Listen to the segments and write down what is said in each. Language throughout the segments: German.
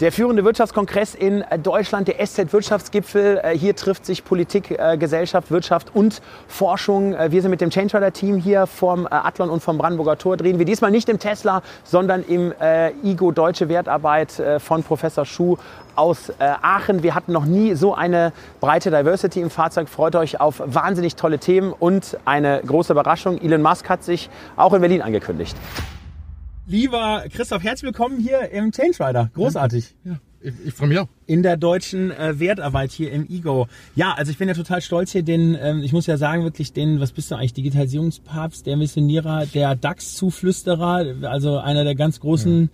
Der führende Wirtschaftskongress in Deutschland, der SZ-Wirtschaftsgipfel. Äh, hier trifft sich Politik, äh, Gesellschaft, Wirtschaft und Forschung. Äh, wir sind mit dem Change Rider-Team hier vom Athlon und vom Brandenburger Tor. Drehen wir diesmal nicht im Tesla, sondern im IGO Deutsche Wertarbeit von Professor Schuh aus Aachen. Wir hatten noch nie so eine breite Diversity im Fahrzeug. Freut euch auf wahnsinnig tolle Themen und eine große Überraschung. Elon Musk hat sich auch in Berlin angekündigt. Lieber Christoph, herzlich willkommen hier im Change Rider. Großartig. Ja, ich, ich freue mich auch. In der deutschen äh, Wertarbeit hier im Ego. Ja, also ich bin ja total stolz hier, den, ähm, ich muss ja sagen, wirklich den, was bist du eigentlich, Digitalisierungspapst, der Missionierer, der DAX-Zuflüsterer, also einer der ganz großen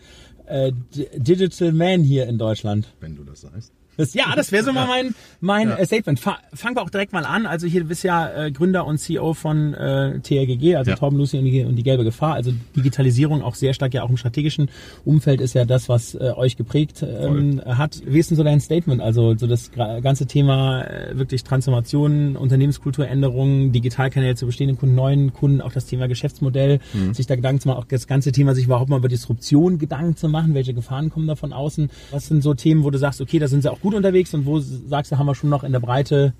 ja. äh, Digital Man hier in Deutschland. Wenn du das sagst. Das, ja, das wäre so mal mein, mein ja. Statement. Fangen wir auch direkt mal an. Also hier bist ja äh, Gründer und CEO von äh, TRGG, also ja. Torben Lucy und die, und die gelbe Gefahr. Also Digitalisierung auch sehr stark ja auch im strategischen Umfeld ist ja das, was äh, euch geprägt ähm, hat. Wie ist denn so dein Statement? Also so das ganze Thema äh, wirklich Transformation, Unternehmenskulturänderungen, Digitalkanäle zu bestehenden Kunden, neuen Kunden, auch das Thema Geschäftsmodell, mhm. sich da Gedanken zu machen, auch das ganze Thema sich überhaupt mal über Disruption Gedanken zu machen, welche Gefahren kommen da von außen? Was sind so Themen, wo du sagst, okay, da sind sie auch gut unterwegs und wo sagst du, haben wir schon noch in der Breite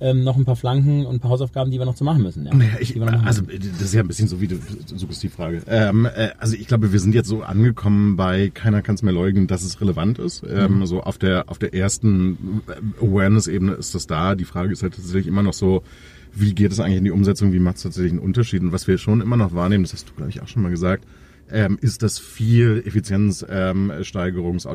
ähm, noch ein paar Flanken und ein paar Hausaufgaben, die wir noch zu machen müssen. Ja. Naja, ich, also das ist ja ein bisschen so wie die Frage. Ähm, äh, also ich glaube, wir sind jetzt so angekommen bei keiner kann es mehr leugnen, dass es relevant ist. Ähm, mhm. So auf der auf der ersten Awareness-Ebene ist das da. Die Frage ist halt tatsächlich immer noch so, wie geht es eigentlich in die Umsetzung, wie macht es tatsächlich einen Unterschied? Und was wir schon immer noch wahrnehmen, das hast du, glaube ich, auch schon mal gesagt, ähm, ist, dass viel Effizienzsteigerungs-,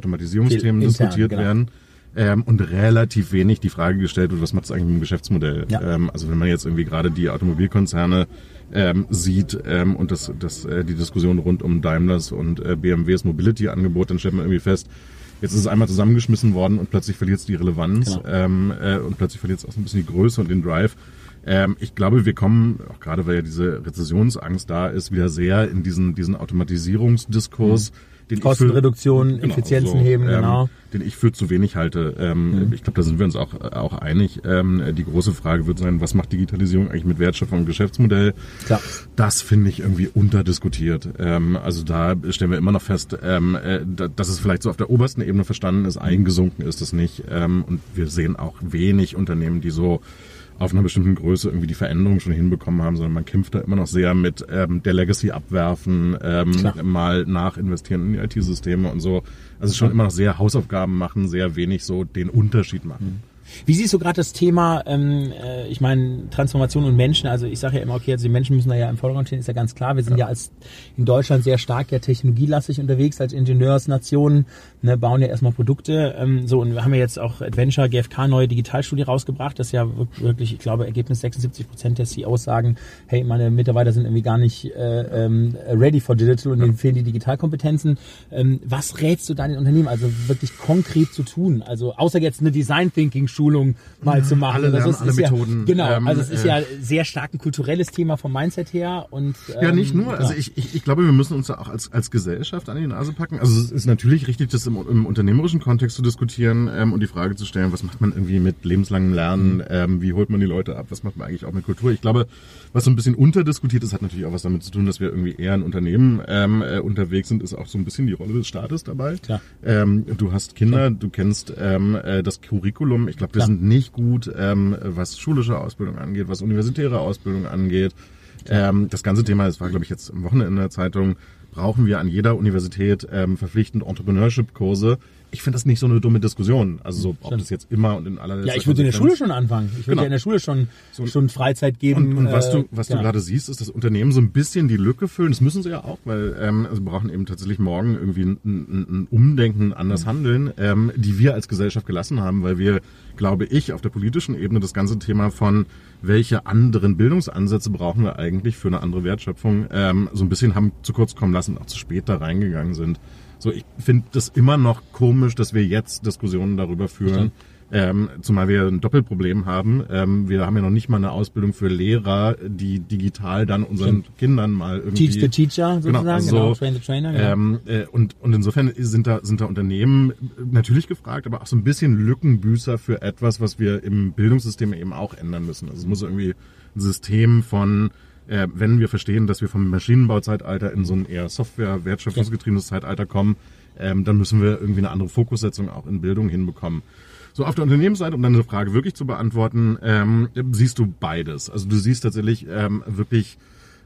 ähm, diskutiert genau. werden ähm, und relativ wenig die Frage gestellt wird, was macht es eigentlich mit dem Geschäftsmodell? Ja. Ähm, also wenn man jetzt irgendwie gerade die Automobilkonzerne ähm, sieht ähm, und das, das, äh, die Diskussion rund um Daimlers und äh, BMWs Mobility-Angebot, dann stellt man irgendwie fest, jetzt ist es einmal zusammengeschmissen worden und plötzlich verliert es die Relevanz genau. ähm, äh, und plötzlich verliert es auch so ein bisschen die Größe und den Drive. Ähm, ich glaube, wir kommen, auch gerade weil ja diese Rezessionsangst da ist, wieder sehr in diesen, diesen Automatisierungsdiskurs. Mhm Kostenreduktion, genau, Effizienzen so, heben, ähm, genau. Den ich für zu wenig halte. Ähm, mhm. Ich glaube, da sind wir uns auch, auch einig. Ähm, die große Frage wird sein, was macht Digitalisierung eigentlich mit Wertschöpfung und Geschäftsmodell? Klar. Das finde ich irgendwie unterdiskutiert. Ähm, also da stellen wir immer noch fest, ähm, äh, dass es vielleicht so auf der obersten Ebene verstanden ist, eingesunken ist es nicht. Ähm, und wir sehen auch wenig Unternehmen, die so auf einer bestimmten Größe irgendwie die Veränderung schon hinbekommen haben, sondern man kämpft da immer noch sehr mit ähm, der Legacy abwerfen, ähm, mal nachinvestieren in die IT-Systeme und so. Also schon immer noch sehr Hausaufgaben machen, sehr wenig so den Unterschied machen. Mhm. Wie siehst du gerade das Thema, ähm, äh, ich meine, Transformation und Menschen, also ich sage ja immer, okay, also die Menschen müssen da ja im Vordergrund stehen, ist ja ganz klar. Wir sind ja, ja als in Deutschland sehr stark ja technologielastig unterwegs, als Ingenieursnation, ne, bauen ja erstmal Produkte. Ähm, so, und wir haben ja jetzt auch Adventure, GfK, neue Digitalstudie rausgebracht, das ja wirklich, ich glaube, Ergebnis 76 Prozent der CEOs sagen, hey, meine Mitarbeiter sind irgendwie gar nicht äh, ähm, ready for digital und ja. denen fehlen die Digitalkompetenzen. Ähm, was rätst du deinen Unternehmen, also wirklich konkret zu tun? Also außer jetzt eine Design Thinking Schulung mal zu machen. Alle, es alle ist Methoden. Ja, genau, ähm, also es ist äh, ja sehr stark ein kulturelles Thema vom Mindset her und ähm, ja nicht nur. Also ich, ich, ich glaube, wir müssen uns da auch als als Gesellschaft an die Nase packen. Also es ist natürlich richtig, das im, im unternehmerischen Kontext zu diskutieren ähm, und die Frage zu stellen, was macht man irgendwie mit lebenslangem Lernen? Ähm, wie holt man die Leute ab? Was macht man eigentlich auch mit Kultur? Ich glaube, was so ein bisschen unterdiskutiert ist, hat natürlich auch was damit zu tun, dass wir irgendwie eher in Unternehmen ähm, äh, unterwegs sind, ist auch so ein bisschen die Rolle des Staates dabei. Klar. Ähm, du hast Kinder, Klar. du kennst ähm, äh, das Curriculum. Ich glaube, wir sind nicht gut, ähm, was schulische Ausbildung angeht, was universitäre Ausbildung angeht. Ähm, das ganze Thema, das war, glaube ich, jetzt am Wochenende in der Zeitung, brauchen wir an jeder Universität ähm, verpflichtend Entrepreneurship-Kurse ich finde das nicht so eine dumme Diskussion. Also so, ob das jetzt immer und in aller Ja, ich würde in der Schule schon anfangen. Ich würde genau. ja in der Schule schon so, schon Freizeit geben. Und, und was du was äh, du gerade siehst, ist, dass Unternehmen so ein bisschen die Lücke füllen. Das müssen sie ja auch, weil ähm, also brauchen eben tatsächlich morgen irgendwie ein, ein, ein Umdenken, anders mhm. handeln, ähm, die wir als Gesellschaft gelassen haben, weil wir, glaube ich, auf der politischen Ebene das ganze Thema von welche anderen Bildungsansätze brauchen wir eigentlich für eine andere Wertschöpfung ähm, so ein bisschen haben zu kurz kommen lassen, auch zu spät da reingegangen sind. So, ich finde das immer noch komisch, dass wir jetzt Diskussionen darüber führen, Ähm, zumal wir ein Doppelproblem haben. Ähm, wir haben ja noch nicht mal eine Ausbildung für Lehrer, die digital dann unseren Stimmt. Kindern mal irgendwie... Teach the Teacher genau, sozusagen, genau, also, genau Train the Trainer. Genau. Ähm, äh, und, und insofern sind da, sind da Unternehmen natürlich gefragt, aber auch so ein bisschen Lückenbüßer für etwas, was wir im Bildungssystem eben auch ändern müssen. Also es muss irgendwie ein System von äh, wenn wir verstehen, dass wir vom Maschinenbauzeitalter in so ein eher Software-wertschöpfungsgetriebenes Zeitalter kommen, ähm, dann müssen wir irgendwie eine andere Fokussetzung auch in Bildung hinbekommen. So, auf der Unternehmensseite, um deine Frage wirklich zu beantworten, ähm, siehst du beides. Also du siehst tatsächlich ähm, wirklich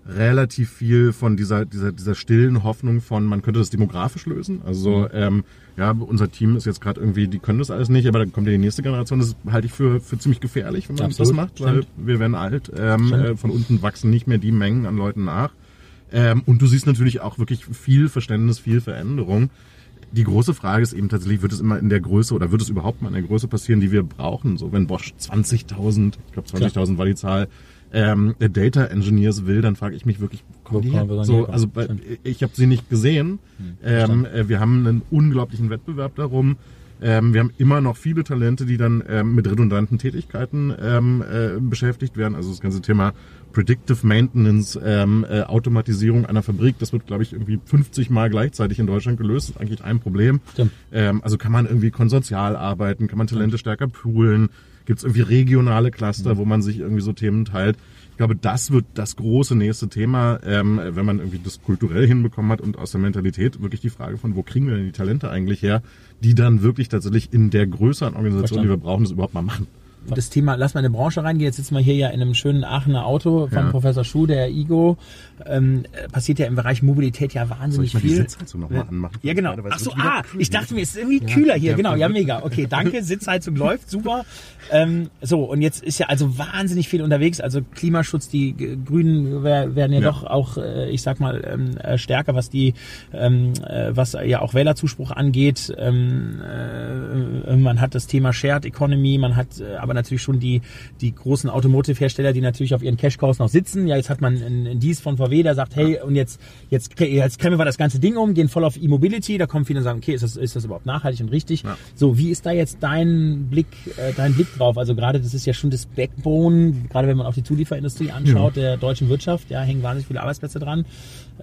relativ viel von dieser, dieser, dieser stillen Hoffnung von, man könnte das demografisch lösen. Also mhm. ähm, ja, unser Team ist jetzt gerade irgendwie, die können das alles nicht, aber dann kommt ja die nächste Generation. Das halte ich für, für ziemlich gefährlich, wenn man Absolut. das macht, weil Stimmt. wir werden alt. Ähm, äh, von unten wachsen nicht mehr die Mengen an Leuten nach. Ähm, und du siehst natürlich auch wirklich viel Verständnis, viel Veränderung. Die große Frage ist eben tatsächlich, wird es immer in der Größe oder wird es überhaupt mal in der Größe passieren, die wir brauchen? So, wenn Bosch 20.000, ich glaube 20.000 war die Zahl, ähm, Data Engineers will, dann frage ich mich wirklich, wo die her? So, also bei, ich habe sie nicht gesehen. Hm, ähm, äh, wir haben einen unglaublichen Wettbewerb darum. Ähm, wir haben immer noch viele Talente, die dann ähm, mit redundanten Tätigkeiten ähm, äh, beschäftigt werden. Also das ganze Thema Predictive Maintenance, ähm, äh, Automatisierung einer Fabrik, das wird, glaube ich, irgendwie 50 Mal gleichzeitig in Deutschland gelöst. Das ist eigentlich ein Problem. Ähm, also kann man irgendwie konsortial arbeiten, kann man Talente stärker poolen, gibt es irgendwie regionale Cluster, mhm. wo man sich irgendwie so Themen teilt. Ich glaube, das wird das große nächste Thema, ähm, wenn man irgendwie das kulturell hinbekommen hat und aus der Mentalität wirklich die Frage von, wo kriegen wir denn die Talente eigentlich her, die dann wirklich tatsächlich in der größeren Organisation, Verstanden. die wir brauchen, das überhaupt mal machen das Thema, lass mal in eine Branche reingehen. Jetzt sitzen wir hier ja in einem schönen Aachener Auto von ja. Professor Schuh, der Igo. Ähm, passiert ja im Bereich Mobilität ja wahnsinnig Soll ich mal viel. Die Sitzheizung noch mal anmachen? Ja, genau. Ach so, ah, ich dachte mir, es ist irgendwie ja, kühler hier. Ja, genau, ja, mega. Okay, danke. Sitzheizung läuft, super. Ähm, so, und jetzt ist ja also wahnsinnig viel unterwegs. Also Klimaschutz, die Grünen werden ja, doch auch, äh, ich sag mal, ähm, äh, stärker, was die, ähm, äh, was ja auch Wählerzuspruch angeht. Ähm, äh, man hat das Thema Shared Economy, man hat aber natürlich schon die, die großen Automotive-Hersteller, die natürlich auf ihren Cash-Cows noch sitzen. Ja, jetzt hat man einen Dies von VW, der sagt, hey, und jetzt, jetzt, jetzt krempeln wir das ganze Ding um, gehen voll auf E-Mobility. Da kommen viele und sagen, okay, ist das, ist das überhaupt nachhaltig und richtig? Ja. So, wie ist da jetzt dein Blick, äh, dein Blick drauf? Also gerade, das ist ja schon das Backbone, gerade wenn man auch die Zulieferindustrie anschaut, ja. der deutschen Wirtschaft, ja, hängen wahnsinnig viele Arbeitsplätze dran.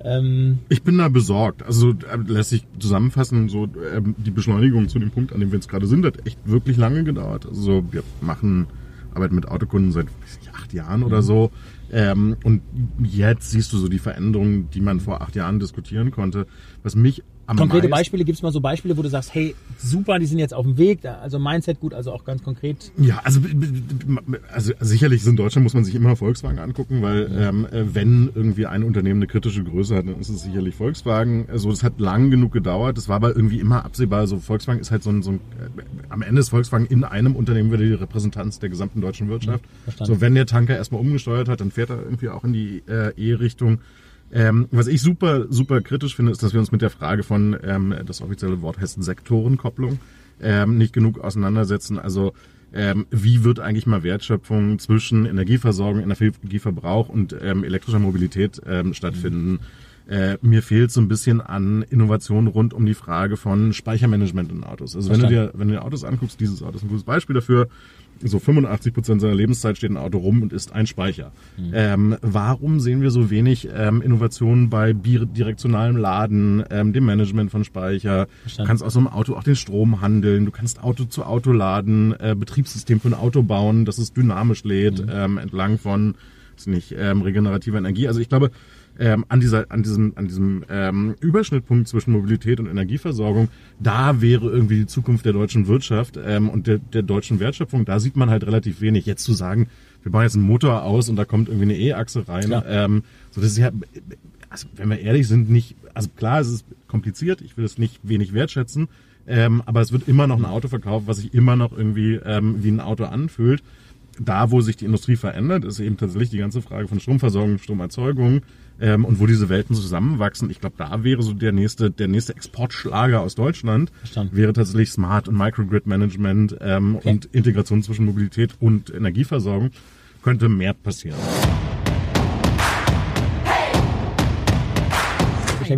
Ähm, ich bin da besorgt. Also äh, lässt sich zusammenfassen, so ähm, die Beschleunigung zu dem Punkt, an dem wir jetzt gerade sind, hat echt wirklich lange gedauert. Also wir machen arbeiten mit Autokunden seit acht Jahren oder mhm. so. Ähm, und jetzt siehst du so die Veränderungen, die man vor acht Jahren diskutieren konnte. Was mich am Konkrete Beispiele, gibt es mal so Beispiele, wo du sagst, hey, super, die sind jetzt auf dem Weg, also Mindset gut, also auch ganz konkret? Ja, also, also sicherlich in Deutschland muss man sich immer Volkswagen angucken, weil ähm, wenn irgendwie ein Unternehmen eine kritische Größe hat, dann ist es sicherlich Volkswagen. Also das hat lang genug gedauert, das war aber irgendwie immer absehbar. So Volkswagen ist halt so ein, so ein äh, am Ende ist Volkswagen in einem Unternehmen wieder die Repräsentanz der gesamten deutschen Wirtschaft. Ja, so wenn der Tanker erstmal umgesteuert hat, dann fährt er irgendwie auch in die äh, E-Richtung. Ähm, was ich super, super kritisch finde, ist, dass wir uns mit der Frage von, ähm, das offizielle Wort heißt Sektorenkopplung, ähm, nicht genug auseinandersetzen. Also ähm, wie wird eigentlich mal Wertschöpfung zwischen Energieversorgung, Energieverbrauch und ähm, elektrischer Mobilität ähm, stattfinden? Äh, mir fehlt so ein bisschen an Innovation rund um die Frage von Speichermanagement in Autos. Also wenn du dir, wenn du dir Autos anguckst, dieses Auto ist ein gutes Beispiel dafür so 85 Prozent seiner Lebenszeit steht ein Auto rum und ist ein Speicher. Mhm. Ähm, warum sehen wir so wenig ähm, Innovationen bei bidirektionalem Laden, ähm, dem Management von Speicher? Verstanden. Du kannst aus so einem Auto auch den Strom handeln, du kannst Auto zu Auto laden, äh, Betriebssystem für ein Auto bauen, das es dynamisch lädt, mhm. ähm, entlang von, nicht, ähm, regenerativer Energie. Also ich glaube, ähm, an dieser, an diesem, an diesem ähm, Überschnittpunkt zwischen Mobilität und Energieversorgung, da wäre irgendwie die Zukunft der deutschen Wirtschaft ähm, und der, der deutschen Wertschöpfung. Da sieht man halt relativ wenig. Jetzt zu sagen, wir bauen jetzt einen Motor aus und da kommt irgendwie eine E-Achse rein. Ähm, so das ist ja, also wenn wir ehrlich sind, nicht, also klar, es ist kompliziert. Ich will es nicht wenig wertschätzen. Ähm, aber es wird immer noch ein Auto verkauft, was sich immer noch irgendwie ähm, wie ein Auto anfühlt. Da, wo sich die Industrie verändert, ist eben tatsächlich die ganze Frage von Stromversorgung, Stromerzeugung, ähm, und wo diese Welten zusammenwachsen. Ich glaube, da wäre so der nächste, der nächste Exportschlager aus Deutschland Verstanden. wäre tatsächlich Smart und Microgrid Management ähm, okay. und Integration zwischen Mobilität und Energieversorgung. Könnte mehr passieren.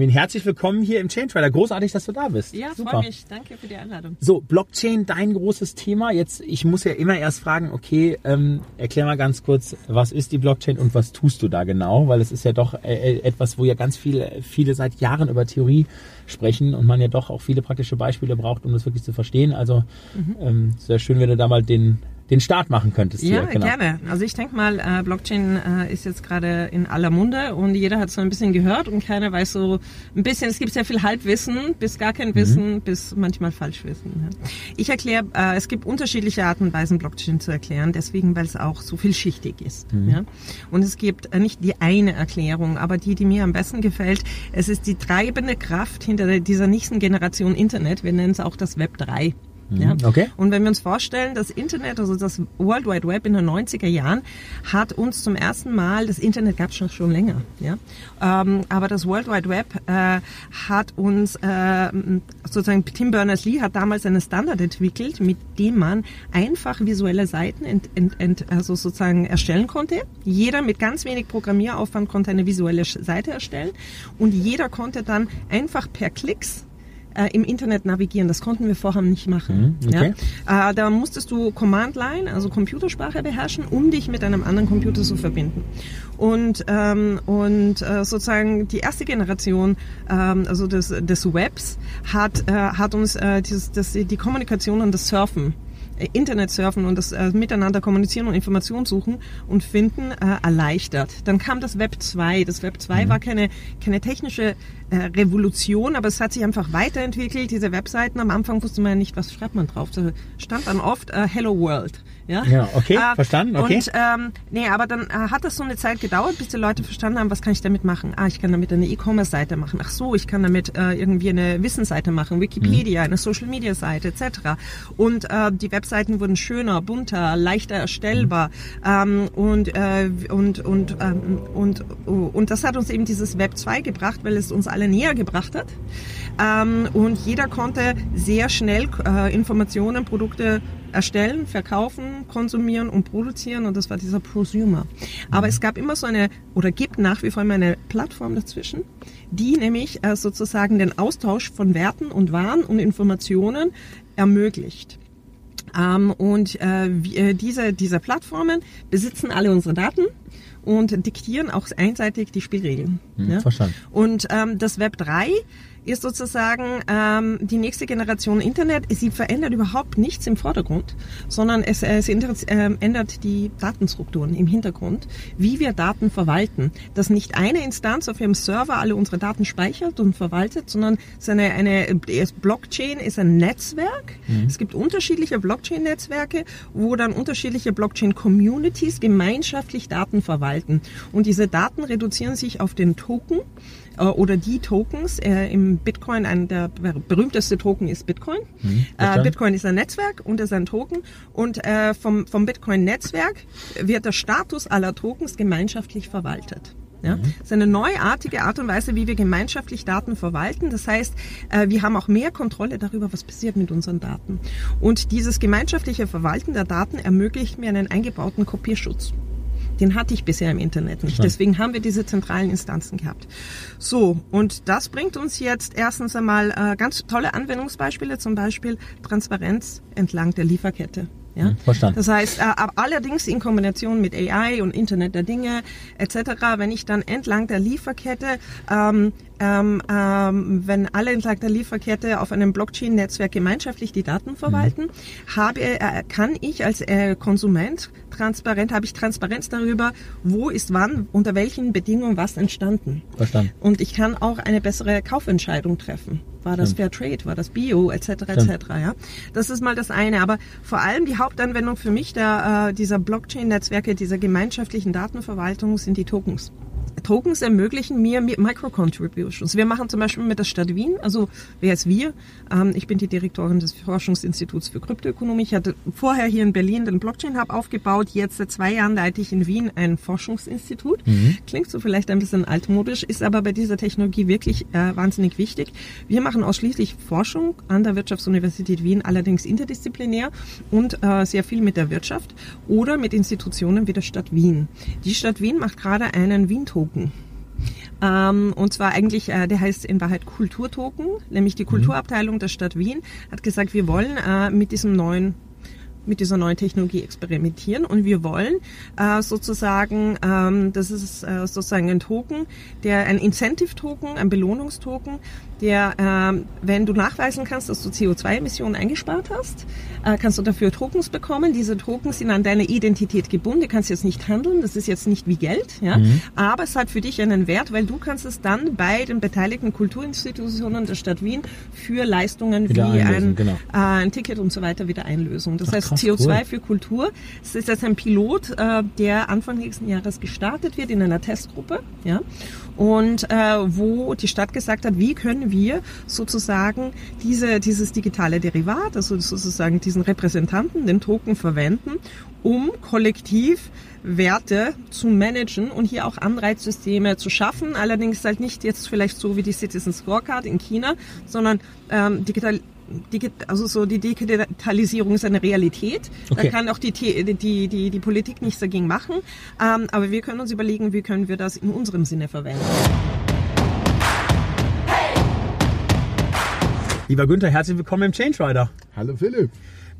Wien. Herzlich willkommen hier im Chain Trailer. Großartig, dass du da bist. Ja, freue mich. Danke für die Einladung. So, Blockchain, dein großes Thema. Jetzt, ich muss ja immer erst fragen, okay, ähm, erklär mal ganz kurz, was ist die Blockchain und was tust du da genau? Weil es ist ja doch äh, äh etwas, wo ja ganz viele, viele seit Jahren über Theorie sprechen und man ja doch auch viele praktische Beispiele braucht, um das wirklich zu verstehen. Also mhm. ähm, sehr schön, wenn du da mal den den Start machen könntest. Ja, hier. Genau. gerne. Also ich denke mal, äh, Blockchain äh, ist jetzt gerade in aller Munde und jeder hat so ein bisschen gehört und keiner weiß so ein bisschen, es gibt sehr viel Halbwissen, bis gar kein Wissen, mhm. bis manchmal Falschwissen. Ja. Ich erkläre, äh, es gibt unterschiedliche Arten und Weisen, Blockchain zu erklären, deswegen, weil es auch so vielschichtig ist. Mhm. Ja. Und es gibt äh, nicht die eine Erklärung, aber die, die mir am besten gefällt, es ist die treibende Kraft hinter dieser nächsten Generation Internet, wir nennen es auch das Web 3. Mhm. Ja? Okay. Und wenn wir uns vorstellen, das Internet, also das World Wide Web in den 90er Jahren, hat uns zum ersten Mal, das Internet gab es schon, schon länger, ja? Ähm, aber das World Wide Web äh, hat uns, äh, sozusagen Tim Berners-Lee hat damals einen Standard entwickelt, mit dem man einfach visuelle Seiten ent, ent, ent, also sozusagen erstellen konnte. Jeder mit ganz wenig Programmieraufwand konnte eine visuelle Seite erstellen und jeder konnte dann einfach per Klicks äh, im Internet navigieren. Das konnten wir vorher nicht machen. Mhm, okay. ja? äh, da musstest du Command Line, also Computersprache beherrschen, um dich mit einem anderen Computer zu verbinden. Und, ähm, und äh, sozusagen die erste Generation ähm, also des, des Webs hat, äh, hat uns äh, dieses, das, die Kommunikation und das Surfen Internet surfen und das äh, Miteinander kommunizieren und Informationen suchen und finden äh, erleichtert. Dann kam das Web 2. Das Web 2 mhm. war keine, keine technische äh, Revolution, aber es hat sich einfach weiterentwickelt. Diese Webseiten, am Anfang wusste man ja nicht, was schreibt man drauf. Da stand dann oft äh, Hello World. Ja, ja okay, äh, verstanden, okay. Und, ähm, nee, aber dann äh, hat das so eine Zeit gedauert, bis die Leute verstanden haben, was kann ich damit machen? Ah, ich kann damit eine E-Commerce-Seite machen. Ach so, ich kann damit äh, irgendwie eine Wissensseite machen, Wikipedia, mhm. eine Social-Media-Seite etc. Und äh, die Webseiten wurden schöner, bunter, leichter erstellbar mhm. ähm, und, äh, und, und, ähm, und, und das hat uns eben dieses Web 2 gebracht, weil es uns alle näher gebracht hat. Ähm, und jeder konnte sehr schnell äh, Informationen, Produkte erstellen, verkaufen, konsumieren und produzieren und das war dieser Prosumer. Aber es gab immer so eine oder gibt nach wie vor immer eine Plattform dazwischen, die nämlich äh, sozusagen den Austausch von Werten und Waren und Informationen ermöglicht. Ähm, und äh, äh, diese, diese Plattformen besitzen alle unsere Daten und diktieren auch einseitig die Spielregeln. Hm, ja? Verstanden. Und ähm, das Web 3 ist sozusagen ähm, die nächste Generation Internet. Sie verändert überhaupt nichts im Vordergrund, sondern es, ändert, äh, ändert die Datenstrukturen im Hintergrund, wie wir Daten verwalten. Dass nicht eine Instanz auf ihrem Server alle unsere Daten speichert und verwaltet, sondern es ist eine, eine Blockchain ist ein Netzwerk. Mhm. Es gibt unterschiedliche Blockchain-Netzwerke, wo dann unterschiedliche Blockchain-Communities gemeinschaftlich Daten verwalten. Und diese Daten reduzieren sich auf den Token äh, oder die Tokens. Äh, Im Bitcoin, ein der berühmteste Token ist Bitcoin. Äh, Bitcoin ist ein Netzwerk und ist ein Token. Und äh, vom, vom Bitcoin-Netzwerk wird der Status aller Tokens gemeinschaftlich verwaltet. Ja? Mhm. Das ist eine neuartige Art und Weise, wie wir gemeinschaftlich Daten verwalten. Das heißt, äh, wir haben auch mehr Kontrolle darüber, was passiert mit unseren Daten. Und dieses gemeinschaftliche Verwalten der Daten ermöglicht mir einen eingebauten Kopierschutz. Den hatte ich bisher im Internet nicht. Deswegen haben wir diese zentralen Instanzen gehabt. So, und das bringt uns jetzt erstens einmal äh, ganz tolle Anwendungsbeispiele, zum Beispiel Transparenz entlang der Lieferkette. Ja? Hm, verstanden. Das heißt, äh, allerdings in Kombination mit AI und Internet der Dinge etc., wenn ich dann entlang der Lieferkette ähm, ähm, ähm, wenn alle entlang der Lieferkette auf einem Blockchain-Netzwerk gemeinschaftlich die Daten verwalten, mhm. habe, äh, kann ich als äh, Konsument transparent, habe ich Transparenz darüber, wo ist wann, unter welchen Bedingungen was entstanden. Verstanden. Und ich kann auch eine bessere Kaufentscheidung treffen. War das Fair Trade, war das Bio, etc. etc. Ja, das ist mal das eine. Aber vor allem die Hauptanwendung für mich der, äh, dieser Blockchain-Netzwerke, dieser gemeinschaftlichen Datenverwaltung sind die Tokens. Tokens ermöglichen mir Micro-Contributions. Wir machen zum Beispiel mit der Stadt Wien, also wer ist wir? Ähm, ich bin die Direktorin des Forschungsinstituts für Kryptoökonomie. Ich hatte vorher hier in Berlin den Blockchain-Hub aufgebaut. Jetzt seit zwei Jahren leite ich in Wien ein Forschungsinstitut. Mhm. Klingt so vielleicht ein bisschen altmodisch, ist aber bei dieser Technologie wirklich äh, wahnsinnig wichtig. Wir machen ausschließlich Forschung an der Wirtschaftsuniversität Wien, allerdings interdisziplinär und äh, sehr viel mit der Wirtschaft oder mit Institutionen wie der Stadt Wien. Die Stadt Wien macht gerade einen Wien-Token Token. Ähm, und zwar eigentlich, äh, der heißt in Wahrheit Kulturtoken, nämlich die Kulturabteilung der Stadt Wien hat gesagt, wir wollen äh, mit diesem neuen mit dieser neuen Technologie experimentieren und wir wollen äh, sozusagen, ähm, das ist äh, sozusagen ein Token, der ein Incentive-Token, ein Belohnungstoken, der, ähm, wenn du nachweisen kannst, dass du CO2-Emissionen eingespart hast, äh, kannst du dafür Tokens bekommen. Diese Tokens sind an deine Identität gebunden. Du kannst jetzt nicht handeln. Das ist jetzt nicht wie Geld, ja. Mhm. Aber es hat für dich einen Wert, weil du kannst es dann bei den beteiligten Kulturinstitutionen der Stadt Wien für Leistungen wieder wie ein, genau. äh, ein Ticket und so weiter wieder einlösen. Das Ach, heißt, krass, CO2 cool. für Kultur. Das ist jetzt ein Pilot, äh, der Anfang nächsten Jahres gestartet wird in einer Testgruppe, ja. Und äh, wo die Stadt gesagt hat, wie können wir sozusagen diese, dieses digitale Derivat, also sozusagen diesen Repräsentanten, den Token verwenden, um kollektiv Werte zu managen und hier auch Anreizsysteme zu schaffen. Allerdings halt nicht jetzt vielleicht so wie die Citizen Scorecard in China, sondern ähm, digital also so die Digitalisierung ist eine Realität. Okay. Da kann auch die, die, die, die Politik nichts dagegen machen. Ähm, aber wir können uns überlegen, wie können wir das in unserem Sinne verwenden. Lieber Günther, herzlich willkommen im Change Rider. Hallo Philipp.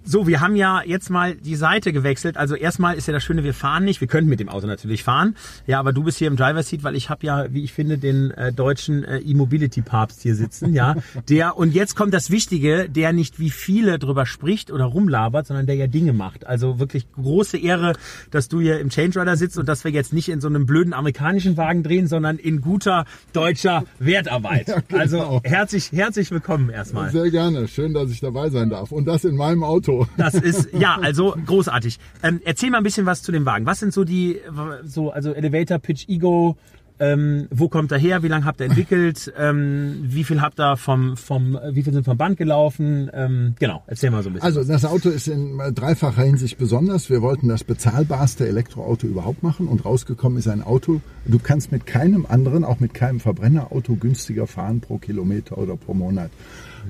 So, wir haben ja jetzt mal die Seite gewechselt. Also erstmal ist ja das Schöne, wir fahren nicht. Wir könnten mit dem Auto natürlich fahren. Ja, aber du bist hier im Driver Seat, weil ich habe ja, wie ich finde, den äh, deutschen äh, E-Mobility-Papst hier sitzen. Ja, der und jetzt kommt das Wichtige, der nicht wie viele drüber spricht oder rumlabert, sondern der ja Dinge macht. Also wirklich große Ehre, dass du hier im Change Rider sitzt und dass wir jetzt nicht in so einem blöden amerikanischen Wagen drehen, sondern in guter deutscher Wertarbeit. Ja, genau. Also herzlich, herzlich willkommen erstmal. Sehr gerne. Schön, dass ich dabei sein darf. Und das in meinem Auto. Das ist, ja, also großartig. Ähm, erzähl mal ein bisschen was zu dem Wagen. Was sind so die, so, also Elevator Pitch Ego, ähm, wo kommt er her? Wie lange habt ihr entwickelt? Ähm, wie viel habt ihr vom, vom, wie viel sind vom Band gelaufen? Ähm, genau, erzähl mal so ein bisschen. Also das Auto ist in dreifacher Hinsicht besonders. Wir wollten das bezahlbarste Elektroauto überhaupt machen und rausgekommen ist ein Auto. Du kannst mit keinem anderen, auch mit keinem Verbrennerauto günstiger fahren pro Kilometer oder pro Monat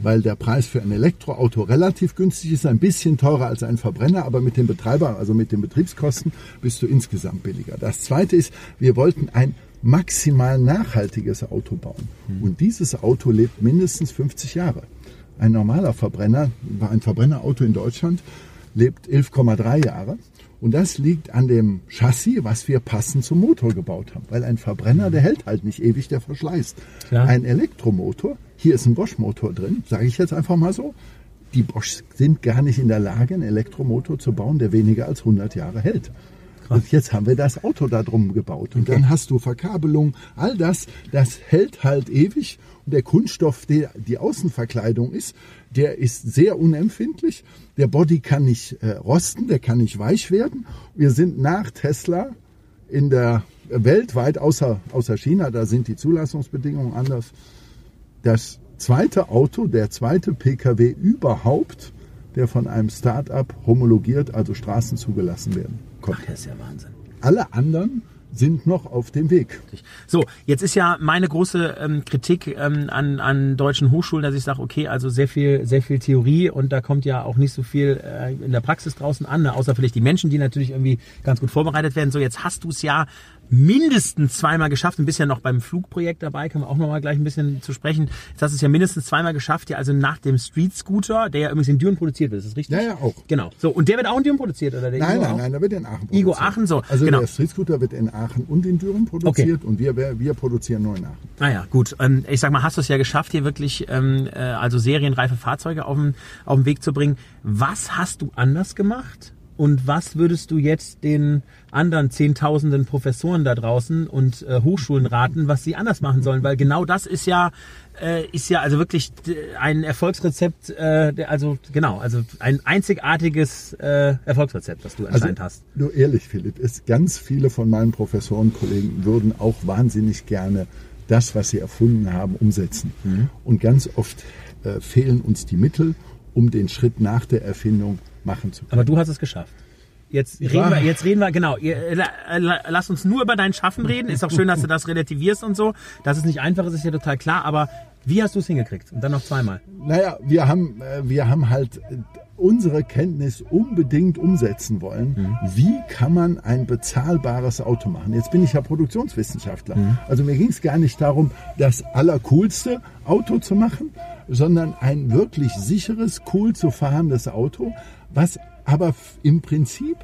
weil der Preis für ein Elektroauto relativ günstig ist, ein bisschen teurer als ein Verbrenner, aber mit dem Betreiber, also mit den Betriebskosten, bist du insgesamt billiger. Das zweite ist, wir wollten ein maximal nachhaltiges Auto bauen. Mhm. Und dieses Auto lebt mindestens 50 Jahre. Ein normaler Verbrenner, ein Verbrennerauto in Deutschland, lebt 11,3 Jahre. Und das liegt an dem Chassis, was wir passend zum Motor gebaut haben. Weil ein Verbrenner, der hält halt nicht ewig, der verschleißt. Ja. Ein Elektromotor, hier ist ein Bosch-Motor drin, sage ich jetzt einfach mal so. Die Bosch sind gar nicht in der Lage, einen Elektromotor zu bauen, der weniger als 100 Jahre hält. Krass. Und jetzt haben wir das Auto da drum gebaut. Und okay. dann hast du Verkabelung, all das, das hält halt ewig. Und der Kunststoff, der die Außenverkleidung ist, der ist sehr unempfindlich. Der Body kann nicht äh, rosten, der kann nicht weich werden. Wir sind nach Tesla in der weltweit außer, außer China, da sind die Zulassungsbedingungen anders. Das zweite Auto, der zweite Pkw überhaupt, der von einem Start-up homologiert, also Straßen zugelassen werden konnte. Ach, das ist ja Wahnsinn. Alle anderen sind noch auf dem Weg. So, jetzt ist ja meine große ähm, Kritik ähm, an, an deutschen Hochschulen, dass ich sage, okay, also sehr viel, sehr viel Theorie und da kommt ja auch nicht so viel äh, in der Praxis draußen an, ne? außer vielleicht die Menschen, die natürlich irgendwie ganz gut vorbereitet werden. So, jetzt hast du es ja mindestens zweimal geschafft und bist ja noch beim Flugprojekt dabei, können wir auch noch mal gleich ein bisschen zu sprechen. Jetzt hast du es ja mindestens zweimal geschafft, ja also nach dem Street Scooter, der ja übrigens in Düren produziert wird, ist das richtig? Ja, ja, auch. Genau. So, und der wird auch in Düren produziert, oder? Der nein, Igo nein, auch? nein, der wird in Aachen produziert. Igo Aachen, so. Also genau. der Street Scooter wird in Aachen und in Düren produziert okay. und wir, wir produzieren nur in Aachen. Ah ja, gut. Ähm, ich sag mal, hast du es ja geschafft, hier wirklich ähm, äh, also serienreife Fahrzeuge auf den, auf den Weg zu bringen. Was hast du anders gemacht? Und was würdest du jetzt den anderen Zehntausenden Professoren da draußen und äh, Hochschulen raten, was sie anders machen sollen? Weil genau das ist ja äh, ist ja also wirklich ein Erfolgsrezept, äh, also genau, also ein einzigartiges äh, Erfolgsrezept, das du also, anscheinend also, hast. Nur ehrlich, Philipp, ist ganz viele von meinen Professorenkollegen würden auch wahnsinnig gerne das, was sie erfunden haben, umsetzen. Mhm. Und ganz oft äh, fehlen uns die Mittel, um den Schritt nach der Erfindung machen zu können. Aber du hast es geschafft. Jetzt reden, wir, jetzt reden wir, genau, äh, lass uns nur über dein Schaffen reden. Ist auch schön, dass du das relativierst und so. Dass es nicht einfach ist, ist ja total klar. Aber Wie hast du es hingekriegt? Und dann noch zweimal. Naja, wir haben, äh, wir haben halt äh, unsere Kenntnis unbedingt umsetzen wollen. Mhm. Wie kann man ein bezahlbares Auto machen? Jetzt bin ich ja Produktionswissenschaftler. Mhm. Also mir ging es gar nicht darum, das allercoolste Auto zu machen, sondern ein wirklich sicheres, cool zu fahrendes Auto, was aber im Prinzip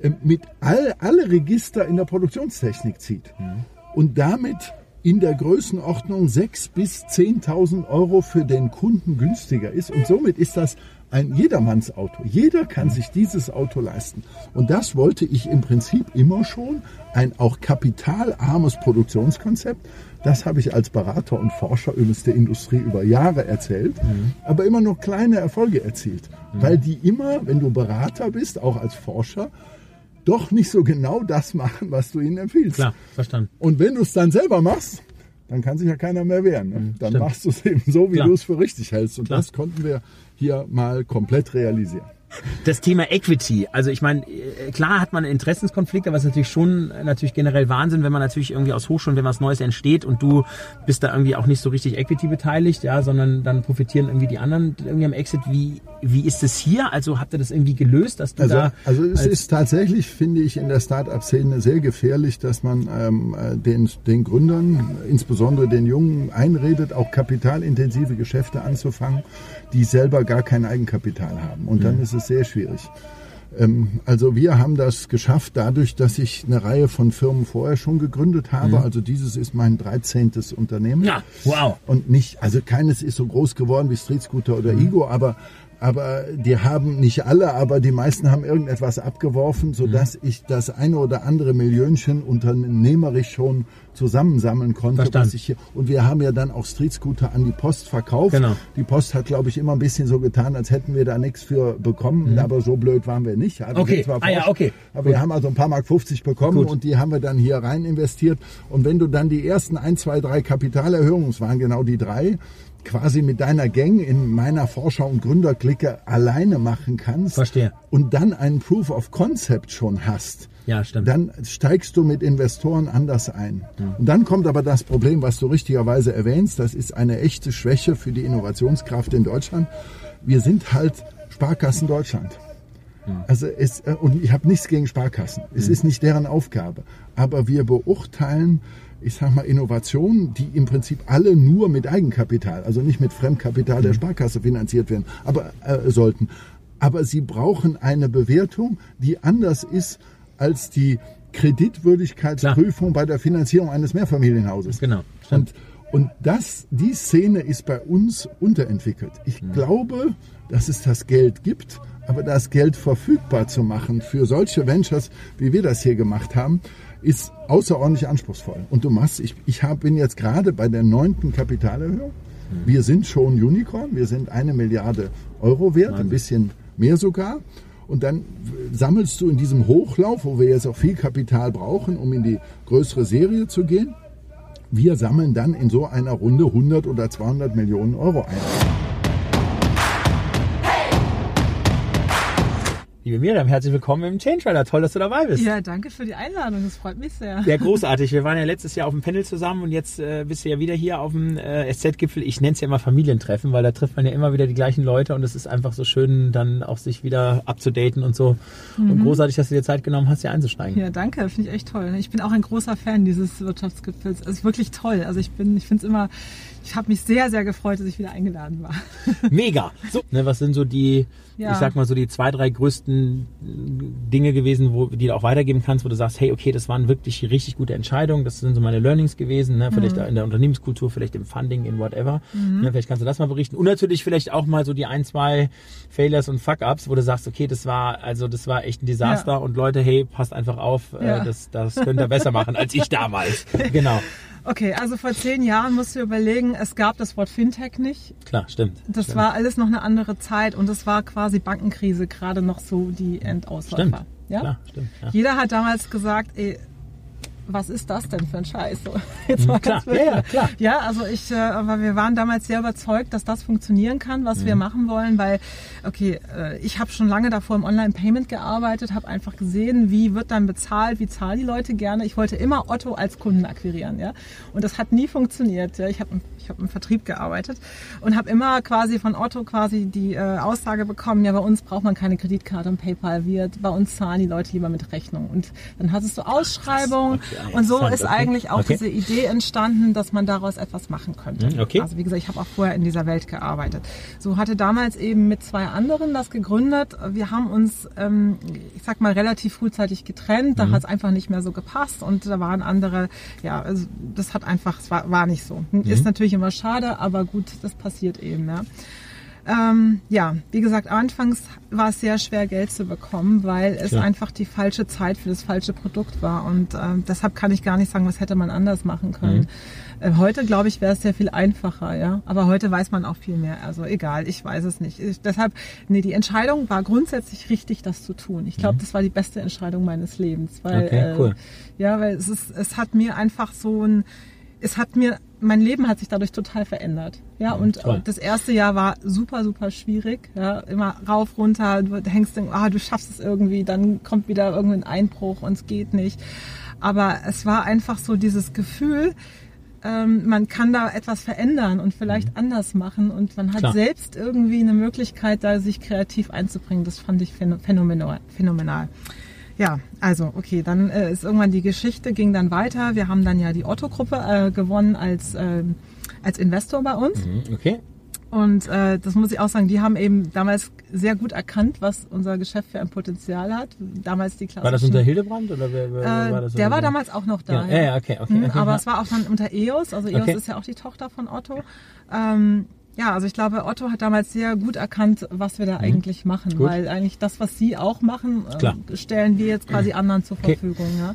äh, mit all, alle Register in der Produktionstechnik zieht. Mhm. Und damit in der Größenordnung 6.000 bis 10.000 Euro für den Kunden günstiger ist. Und somit ist das ein Jedermannsauto. Jeder kann sich dieses Auto leisten. Und das wollte ich im Prinzip immer schon. Ein auch kapitalarmes Produktionskonzept. Das habe ich als Berater und Forscher übrigens der Industrie über Jahre erzählt, mhm. aber immer noch kleine Erfolge erzielt. Mhm. Weil die immer, wenn du Berater bist, auch als Forscher, doch nicht so genau das machen, was du ihnen empfiehlst. Klar, verstanden. Und wenn du es dann selber machst, dann kann sich ja keiner mehr wehren. Ne? Mhm, dann Stimmt. machst du es eben so, wie du es für richtig hältst. Und Klar. das konnten wir hier mal komplett realisieren. Das Thema Equity, also ich meine, äh, klar hat man Interessenskonflikte, aber es ist natürlich schon äh, natürlich generell Wahnsinn, wenn man natürlich irgendwie aus Hochschulen, wenn was Neues entsteht und du bist da irgendwie auch nicht so richtig Equity beteiligt, ja, sondern dann profitieren irgendwie die anderen irgendwie am Exit. Wie, wie ist es hier? Also habt ihr das irgendwie gelöst, dass du also, da... Also es ist tatsächlich, finde ich, in der Start-up-Szene sehr gefährlich, dass man ähm, äh, den, den Gründern, insbesondere den Jungen, einredet, auch kapitalintensive Geschäfte anzufangen, die selber gar kein Eigenkapital haben. Und dann mhm. ist es sehr schwierig. Ähm, also wir haben das geschafft dadurch, dass ich eine Reihe von Firmen vorher schon gegründet habe. Mhm. Also dieses ist mein 13. Unternehmen. Ja, wow. Und nicht, also keines ist so groß geworden wie Street Scooter oder mhm. Igo, aber aber die haben nicht alle, aber die meisten haben irgendetwas abgeworfen, so dass mhm. ich das eine oder andere Millionchen unternehmerisch schon zusammensammeln konnte. Was ich hier, und wir haben ja dann auch Street Scooter an die Post verkauft. Genau. Die Post hat, glaube ich, immer ein bisschen so getan, als hätten wir da nichts für bekommen, mhm. aber so blöd waren wir nicht. Also okay. ah, ja, okay. Aber Gut. wir haben also ein paar Mark 50 bekommen Gut. und die haben wir dann hier rein investiert. Und wenn du dann die ersten ein, zwei, drei Kapitalerhöhungen, es waren genau die drei, quasi mit deiner Gang in meiner Forscher- und Gründerklicke alleine machen kannst Verstehe. und dann einen Proof of Concept schon hast, ja, stimmt. dann steigst du mit Investoren anders ein. Ja. Und dann kommt aber das Problem, was du richtigerweise erwähnst, das ist eine echte Schwäche für die Innovationskraft in Deutschland. Wir sind halt Sparkassen Deutschland. Ja. Also es, äh, und ich habe nichts gegen Sparkassen. Es ist nicht deren Aufgabe. Aber wir beurteilen ich sag mal, Innovationen, die im Prinzip alle nur mit Eigenkapital, also nicht mit Fremdkapital der mhm. Sparkasse finanziert werden, aber äh, sollten. Aber sie brauchen eine Bewertung, die anders ist als die Kreditwürdigkeitsprüfung Klar. bei der Finanzierung eines Mehrfamilienhauses. Genau. Und, und das, die Szene ist bei uns unterentwickelt. Ich mhm. glaube, dass es das Geld gibt, aber das Geld verfügbar zu machen für solche Ventures, wie wir das hier gemacht haben, ist außerordentlich anspruchsvoll. Und du machst, ich, ich hab, bin jetzt gerade bei der neunten Kapitalerhöhung. Wir sind schon Unicorn, wir sind eine Milliarde Euro wert, ein bisschen mehr sogar. Und dann sammelst du in diesem Hochlauf, wo wir jetzt auch viel Kapital brauchen, um in die größere Serie zu gehen, wir sammeln dann in so einer Runde 100 oder 200 Millionen Euro ein. Liebe Miriam, herzlich willkommen im Change Rider. Toll, dass du dabei bist. Ja, danke für die Einladung. Das freut mich sehr. Ja, großartig. Wir waren ja letztes Jahr auf dem Panel zusammen und jetzt äh, bist du ja wieder hier auf dem äh, SZ-Gipfel. Ich nenne es ja immer Familientreffen, weil da trifft man ja immer wieder die gleichen Leute und es ist einfach so schön, dann auch sich wieder abzudaten und so. Mhm. Und großartig, dass du dir Zeit genommen hast, hier einzusteigen. Ja, danke. Finde ich echt toll. Ich bin auch ein großer Fan dieses Wirtschaftsgipfels. Ist wirklich toll. Also ich bin, ich finde es immer, ich habe mich sehr, sehr gefreut, dass ich wieder eingeladen war. Mega. So, ne, was sind so die, ja. ich sag mal so die zwei, drei größten Dinge gewesen, wo die du auch weitergeben kannst, wo du sagst, hey, okay, das waren wirklich richtig gute Entscheidungen. Das sind so meine Learnings gewesen, ne? vielleicht mhm. in der Unternehmenskultur, vielleicht im Funding, in whatever. Mhm. Ne? Vielleicht kannst du das mal berichten. Und natürlich vielleicht auch mal so die ein, zwei Failures und Fuck-Ups, wo du sagst, okay, das war, also das war echt ein Desaster ja. und Leute, hey, passt einfach auf, äh, ja. äh, das, das könnt ihr besser machen als ich damals. genau. Okay, also vor zehn Jahren musst du überlegen, es gab das Wort Fintech nicht. Klar, stimmt. Das stimmt. war alles noch eine andere Zeit und es war quasi Bankenkrise, gerade noch so die Endausläufer. Stimmt. Ja? Klar, stimmt. Ja. Jeder hat damals gesagt, ey, was ist das denn für ein Scheiß? So, jetzt mal klar. Ja, ja, klar. Ja, also ich, äh, aber wir waren damals sehr überzeugt, dass das funktionieren kann, was mhm. wir machen wollen, weil, okay, äh, ich habe schon lange davor im Online-Payment gearbeitet, habe einfach gesehen, wie wird dann bezahlt, wie zahlen die Leute gerne. Ich wollte immer Otto als Kunden akquirieren, ja, und das hat nie funktioniert. Ja? Ich habe ich habe im Vertrieb gearbeitet und habe immer quasi von Otto quasi die äh, Aussage bekommen, ja, bei uns braucht man keine Kreditkarte und PayPal wird, bei uns zahlen die Leute lieber mit Rechnung. Und dann hattest du Ausschreibungen und so ist eigentlich auch okay. diese Idee entstanden, dass man daraus etwas machen könnte. Hm, okay. Also wie gesagt, ich habe auch vorher in dieser Welt gearbeitet. So hatte damals eben mit zwei anderen das gegründet. Wir haben uns, ähm, ich sag mal, relativ frühzeitig getrennt. Da mhm. hat es einfach nicht mehr so gepasst und da waren andere, ja, also das hat einfach, war, war nicht so. Mhm. Ist natürlich immer schade, aber gut, das passiert eben. Ja. Ähm, ja, wie gesagt, anfangs war es sehr schwer, Geld zu bekommen, weil es ja. einfach die falsche Zeit für das falsche Produkt war. Und äh, deshalb kann ich gar nicht sagen, was hätte man anders machen können. Mhm. Äh, heute, glaube ich, wäre es sehr viel einfacher, ja. Aber heute weiß man auch viel mehr. Also egal, ich weiß es nicht. Ich, deshalb, nee, die Entscheidung war grundsätzlich richtig, das zu tun. Ich glaube, mhm. das war die beste Entscheidung meines Lebens. Weil, okay, cool. Äh, ja, weil es ist, es hat mir einfach so ein, es hat mir mein Leben hat sich dadurch total verändert. Ja, und Toll. das erste Jahr war super, super schwierig. Ja, immer rauf, runter, du hängst, ah, du schaffst es irgendwie, dann kommt wieder irgendein Einbruch und es geht nicht. Aber es war einfach so dieses Gefühl, ähm, man kann da etwas verändern und vielleicht mhm. anders machen und man hat Klar. selbst irgendwie eine Möglichkeit, da sich kreativ einzubringen. Das fand ich phänomenal. phänomenal. Ja, also okay, dann äh, ist irgendwann die Geschichte ging dann weiter. Wir haben dann ja die Otto-Gruppe äh, gewonnen als äh, als Investor bei uns. Mhm, okay. Und äh, das muss ich auch sagen, die haben eben damals sehr gut erkannt, was unser Geschäft für ein Potenzial hat. Damals die War das unter Hildebrand oder wer, wer äh, war das? Der war damals auch noch da. Ja, ja, ja okay, okay, mhm, okay. Aber ja. es war auch dann unter EOS, also EOS okay. ist ja auch die Tochter von Otto. Ähm, ja, also ich glaube, Otto hat damals sehr gut erkannt, was wir da mhm. eigentlich machen, gut. weil eigentlich das, was Sie auch machen, äh, stellen wir jetzt quasi anderen zur Verfügung. Okay. Ja.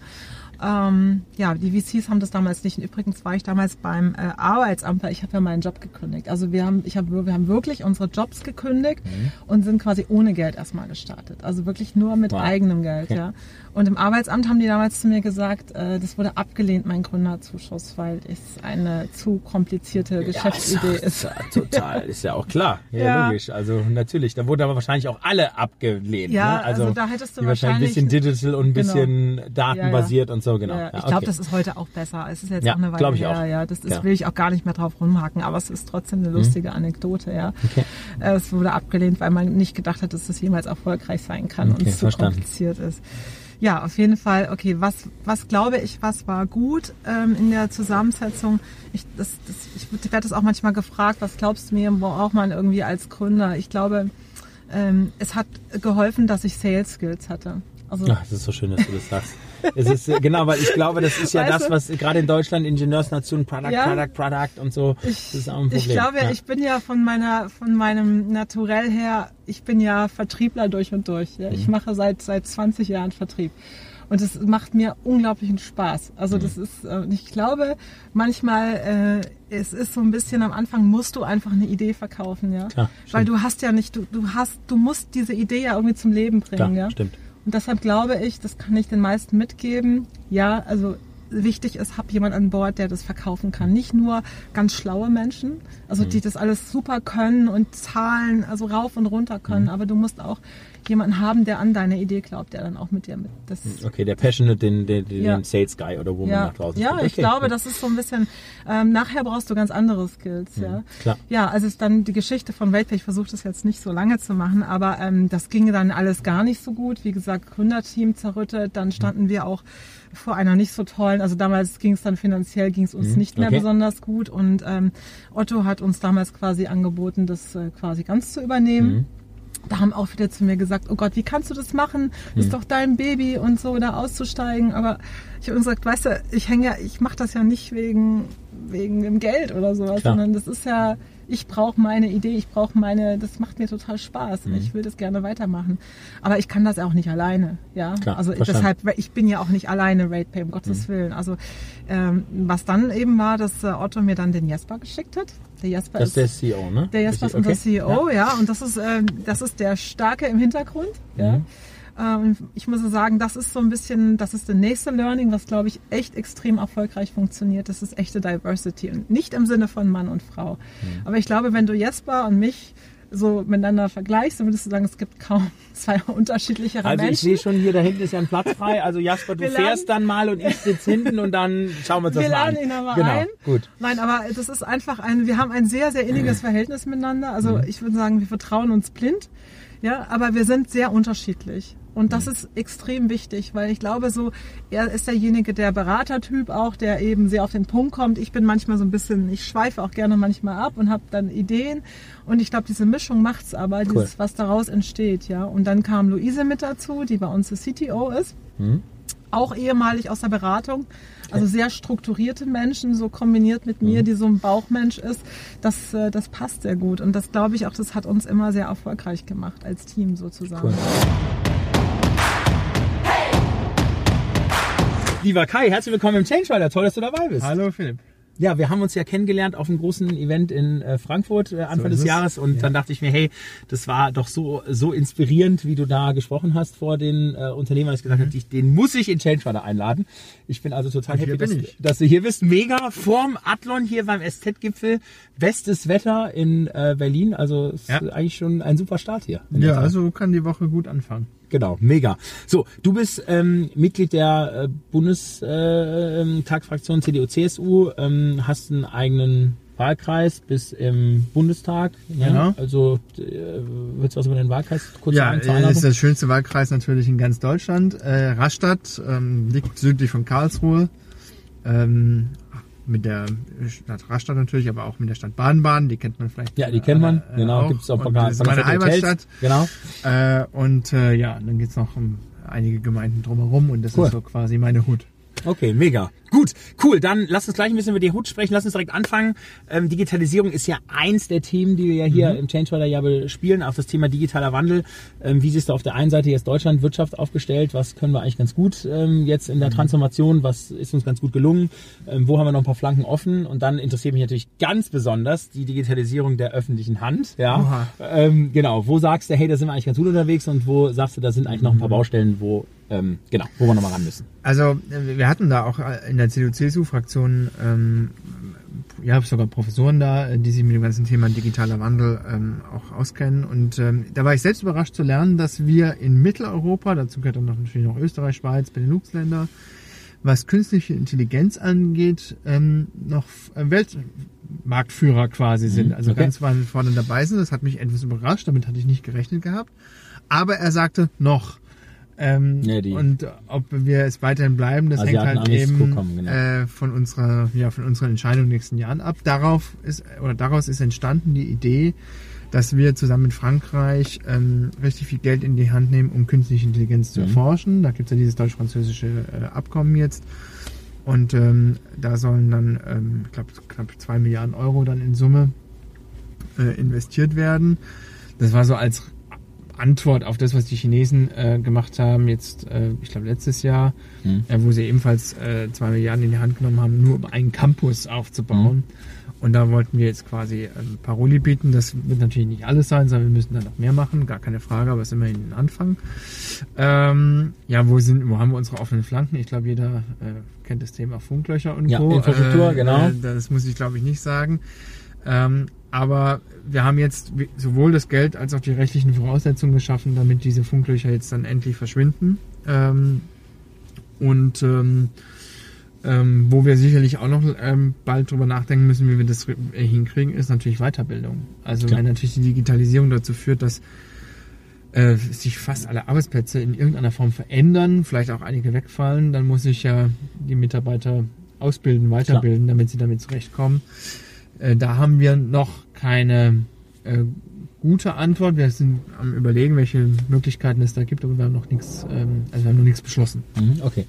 Ähm, ja, die VCs haben das damals nicht. Und übrigens war ich damals beim äh, Arbeitsamt, weil ich habe ja meinen Job gekündigt. Also wir haben, ich hab, wir haben wirklich unsere Jobs gekündigt mhm. und sind quasi ohne Geld erstmal gestartet. Also wirklich nur mit wow. eigenem Geld, okay. ja. Und im Arbeitsamt haben die damals zu mir gesagt, äh, das wurde abgelehnt, mein Gründerzuschuss, weil es eine zu komplizierte Geschäftsidee ja, ist. Ja, total, ist ja auch klar. Ja, ja, logisch. Also natürlich, da wurden aber wahrscheinlich auch alle abgelehnt. Ja, ne? also, also, da hättest du wahrscheinlich ein bisschen digital und ein genau. bisschen genau. datenbasiert und so, genau. Ja, ich glaube, das ist heute auch besser. Es ist jetzt auch eine Weile ich her, auch. ja. Das ist, will ich auch gar nicht mehr drauf rumhaken, aber es ist trotzdem eine mhm. lustige mhm. Anekdote, ja. Okay. Äh, es wurde abgelehnt, weil man nicht gedacht hat, dass das jemals erfolgreich sein kann okay, und es zu so kompliziert ist ja, auf jeden Fall, okay, was, was glaube ich, was war gut ähm, in der Zusammensetzung? Ich, das, das, ich werde das auch manchmal gefragt, was glaubst du mir, braucht man irgendwie als Gründer? Ich glaube, ähm, es hat geholfen, dass ich Sales Skills hatte. Also, Ach, das ist so schön, dass du das sagst. Es ist, äh, genau, weil ich glaube, das ist ja weißt das, was gerade in Deutschland Ingenieursnation, Product, ja, Product, Product und so, ich, das ist auch ein Problem. Ich glaube, ja. ich bin ja von meiner, von meinem Naturell her, ich bin ja Vertriebler durch und durch. Ja. Mhm. Ich mache seit, seit 20 Jahren Vertrieb. Und es macht mir unglaublichen Spaß. Also mhm. das ist, äh, ich glaube, manchmal, äh, es ist so ein bisschen am Anfang musst du einfach eine Idee verkaufen, ja. Klar, Weil du hast ja nicht, du, du hast, du musst diese Idee ja irgendwie zum Leben bringen, Klar, ja. Stimmt. Und deshalb glaube ich, das kann ich den meisten mitgeben. Ja, also wichtig ist, hab jemand an Bord, der das verkaufen kann. Nicht nur ganz schlaue Menschen, also die mhm. das alles super können und zahlen, also rauf und runter können, mhm. aber du musst auch jemanden haben, der an deine Idee glaubt, der dann auch mit dir mit. Das okay, der Passionate, den, den, den ja. Sales Guy oder Woman ja. nach draußen. Ja, ich glaube, das ist so ein bisschen, ähm, nachher brauchst du ganz andere Skills, mhm. ja. Klar. Ja, also ist dann die Geschichte von Weltpay, ich versuche das jetzt nicht so lange zu machen, aber ähm, das ging dann alles gar nicht so gut. Wie gesagt, Gründerteam zerrüttet, dann standen mhm. wir auch vor einer nicht so tollen, also damals ging es dann finanziell, ging es uns mhm. nicht mehr okay. besonders gut und ähm, Otto hat uns damals quasi angeboten, das äh, quasi ganz zu übernehmen. Mhm da haben auch wieder zu mir gesagt, oh Gott, wie kannst du das machen? Das ist hm. doch dein Baby und so da auszusteigen. Aber ich habe gesagt, weißt du, ich hänge ja, ich mache das ja nicht wegen wegen dem Geld oder sowas, Klar. sondern das ist ja, ich brauche meine Idee, ich brauche meine, das macht mir total Spaß und mhm. ich will das gerne weitermachen. Aber ich kann das auch nicht alleine, ja. Klar, also deshalb, ich bin ja auch nicht alleine RatePay, um Gottes mhm. Willen. Also ähm, was dann eben war, dass äh, Otto mir dann den Jesper geschickt hat. Der Jesper das ist der CEO, ne? Der Jesper ist okay. unser CEO, ja. ja. Und das ist, äh, das ist der Starke im Hintergrund, mhm. ja. Ähm, ich muss sagen, das ist so ein bisschen, das ist der nächste Learning, was glaube ich echt extrem erfolgreich funktioniert. Das ist echte Diversity und nicht im Sinne von Mann und Frau. Mhm. Aber ich glaube, wenn du Jesper und mich so miteinander vergleichst, dann würdest du sagen, es gibt kaum zwei unterschiedlichere also Menschen. Also ich sehe schon, hier da hinten ist ja ein Platz frei. Also Jasper, du wir fährst dann mal und ich sitze hinten und dann schauen wir uns wir das mal an. Wir laden ihn aber genau. ein. Gut. Nein, aber das ist einfach ein, wir haben ein sehr, sehr inniges Verhältnis miteinander. Also mhm. ich würde sagen, wir vertrauen uns blind. Ja, aber wir sind sehr unterschiedlich. Und das mhm. ist extrem wichtig, weil ich glaube so, er ist derjenige, der Beratertyp auch, der eben sehr auf den Punkt kommt. Ich bin manchmal so ein bisschen, ich schweife auch gerne manchmal ab und habe dann Ideen. Und ich glaube, diese Mischung macht's aber, cool. dieses, was daraus entsteht, ja. Und dann kam Luise mit dazu, die bei uns die CTO ist. Mhm. Auch ehemalig aus der Beratung. Also sehr strukturierte Menschen, so kombiniert mit mir, mhm. die so ein Bauchmensch ist, das, äh, das passt sehr gut. Und das glaube ich auch, das hat uns immer sehr erfolgreich gemacht als Team sozusagen. Cool. Lieber Kai, herzlich willkommen im Changefighter. Toll, dass du dabei bist. Hallo Philipp. Ja, wir haben uns ja kennengelernt auf einem großen Event in äh, Frankfurt äh, Anfang so des Jahres und ja. dann dachte ich mir, hey, das war doch so so inspirierend, wie du da gesprochen hast vor den äh, Unternehmern, dass ich gesagt mhm. habe, den muss ich in Changefighter einladen. Ich bin also total happy, dass, dass, du hier bist. Mega vorm Athlon hier beim SZ-Gipfel. Bestes Wetter in äh, Berlin. Also ist ja. eigentlich schon ein super Start hier. Ja, also kann die Woche gut anfangen. Genau, mega. So, du bist ähm, Mitglied der äh, Bundestagsfraktion äh, CDU-CSU, ähm, hast einen eigenen Wahlkreis bis im Bundestag. Ne? Genau. Also äh, willst du was über den Wahlkreis kurz ja, sagen? Ja, ist der schönste Wahlkreis natürlich in ganz Deutschland. Äh, Rastatt ähm, liegt südlich von Karlsruhe. Ähm, mit der Stadt Rastatt natürlich, aber auch mit der Stadt Baden-Baden, die kennt man vielleicht. Ja, die kennt man, äh, genau. Gibt es auch das ist meine Heimatstadt. Genau. Äh, und äh, ja, dann gibt's noch um, einige Gemeinden drumherum und das cool. ist so quasi meine Hut. Okay, mega. Gut, cool. Dann lass uns gleich ein bisschen über die Hut sprechen. Lass uns direkt anfangen. Ähm, Digitalisierung ist ja eins der Themen, die wir ja hier mhm. im Changewater ja bespielen. Auch das Thema digitaler Wandel. Ähm, wie siehst du auf der einen Seite jetzt Deutschland Wirtschaft aufgestellt? Was können wir eigentlich ganz gut ähm, jetzt in der mhm. Transformation? Was ist uns ganz gut gelungen? Ähm, wo haben wir noch ein paar Flanken offen? Und dann interessiert mich natürlich ganz besonders die Digitalisierung der öffentlichen Hand. Ja, ähm, genau. Wo sagst du, hey, da sind wir eigentlich ganz gut unterwegs? Und wo sagst du, da sind eigentlich noch ein paar mhm. Baustellen, wo ähm, genau, wo wir nochmal ran müssen. Also wir hatten da auch in der CDU-CSU-Fraktion ähm, ja sogar Professoren da, die sich mit dem ganzen Thema digitaler Wandel ähm, auch auskennen. Und ähm, da war ich selbst überrascht zu lernen, dass wir in Mitteleuropa, dazu gehört dann natürlich noch Österreich, Schweiz, Benelux-Länder, was künstliche Intelligenz angeht, ähm, noch Weltmarktführer quasi sind. Mhm, also okay. ganz weit vorne dabei sind. Das hat mich etwas überrascht, damit hatte ich nicht gerechnet gehabt. Aber er sagte noch. Ähm, ja, und ob wir es weiterhin bleiben, das hängt halt eben genau. äh, von unserer, ja, von unserer Entscheidung in den nächsten Jahren ab. Darauf ist, oder daraus ist entstanden die Idee, dass wir zusammen mit Frankreich ähm, richtig viel Geld in die Hand nehmen, um künstliche Intelligenz zu mhm. erforschen. Da gibt es ja dieses deutsch-französische äh, Abkommen jetzt. Und ähm, da sollen dann, ähm, ich glaube, knapp zwei Milliarden Euro dann in Summe äh, investiert werden. Das war so als Antwort auf das, was die Chinesen äh, gemacht haben, jetzt, äh, ich glaube, letztes Jahr, mhm. äh, wo sie ebenfalls äh, zwei Milliarden in die Hand genommen haben, nur um einen Campus aufzubauen. Mhm. Und da wollten wir jetzt quasi ähm, Paroli bieten. Das wird natürlich nicht alles sein, sondern wir müssen da noch mehr machen, gar keine Frage, aber es ist immerhin ein Anfang. Ähm, ja, wo sind, wo haben wir unsere offenen Flanken? Ich glaube, jeder äh, kennt das Thema Funklöcher und ja, Co. Infrastruktur, äh, genau. Äh, das muss ich, glaube ich, nicht sagen. Ähm, aber wir haben jetzt sowohl das Geld als auch die rechtlichen Voraussetzungen geschaffen, damit diese Funklöcher jetzt dann endlich verschwinden. Ähm, und ähm, ähm, wo wir sicherlich auch noch ähm, bald drüber nachdenken müssen, wie wir das hinkriegen, ist natürlich Weiterbildung. Also Klar. wenn natürlich die Digitalisierung dazu führt, dass äh, sich fast alle Arbeitsplätze in irgendeiner Form verändern, vielleicht auch einige wegfallen, dann muss ich ja die Mitarbeiter ausbilden, weiterbilden, Klar. damit sie damit zurechtkommen. Äh, da haben wir noch keine äh, gute Antwort. Wir sind am überlegen, welche Möglichkeiten es da gibt, aber wir haben noch nichts, ähm, also wir haben noch nichts beschlossen. Mhm, okay.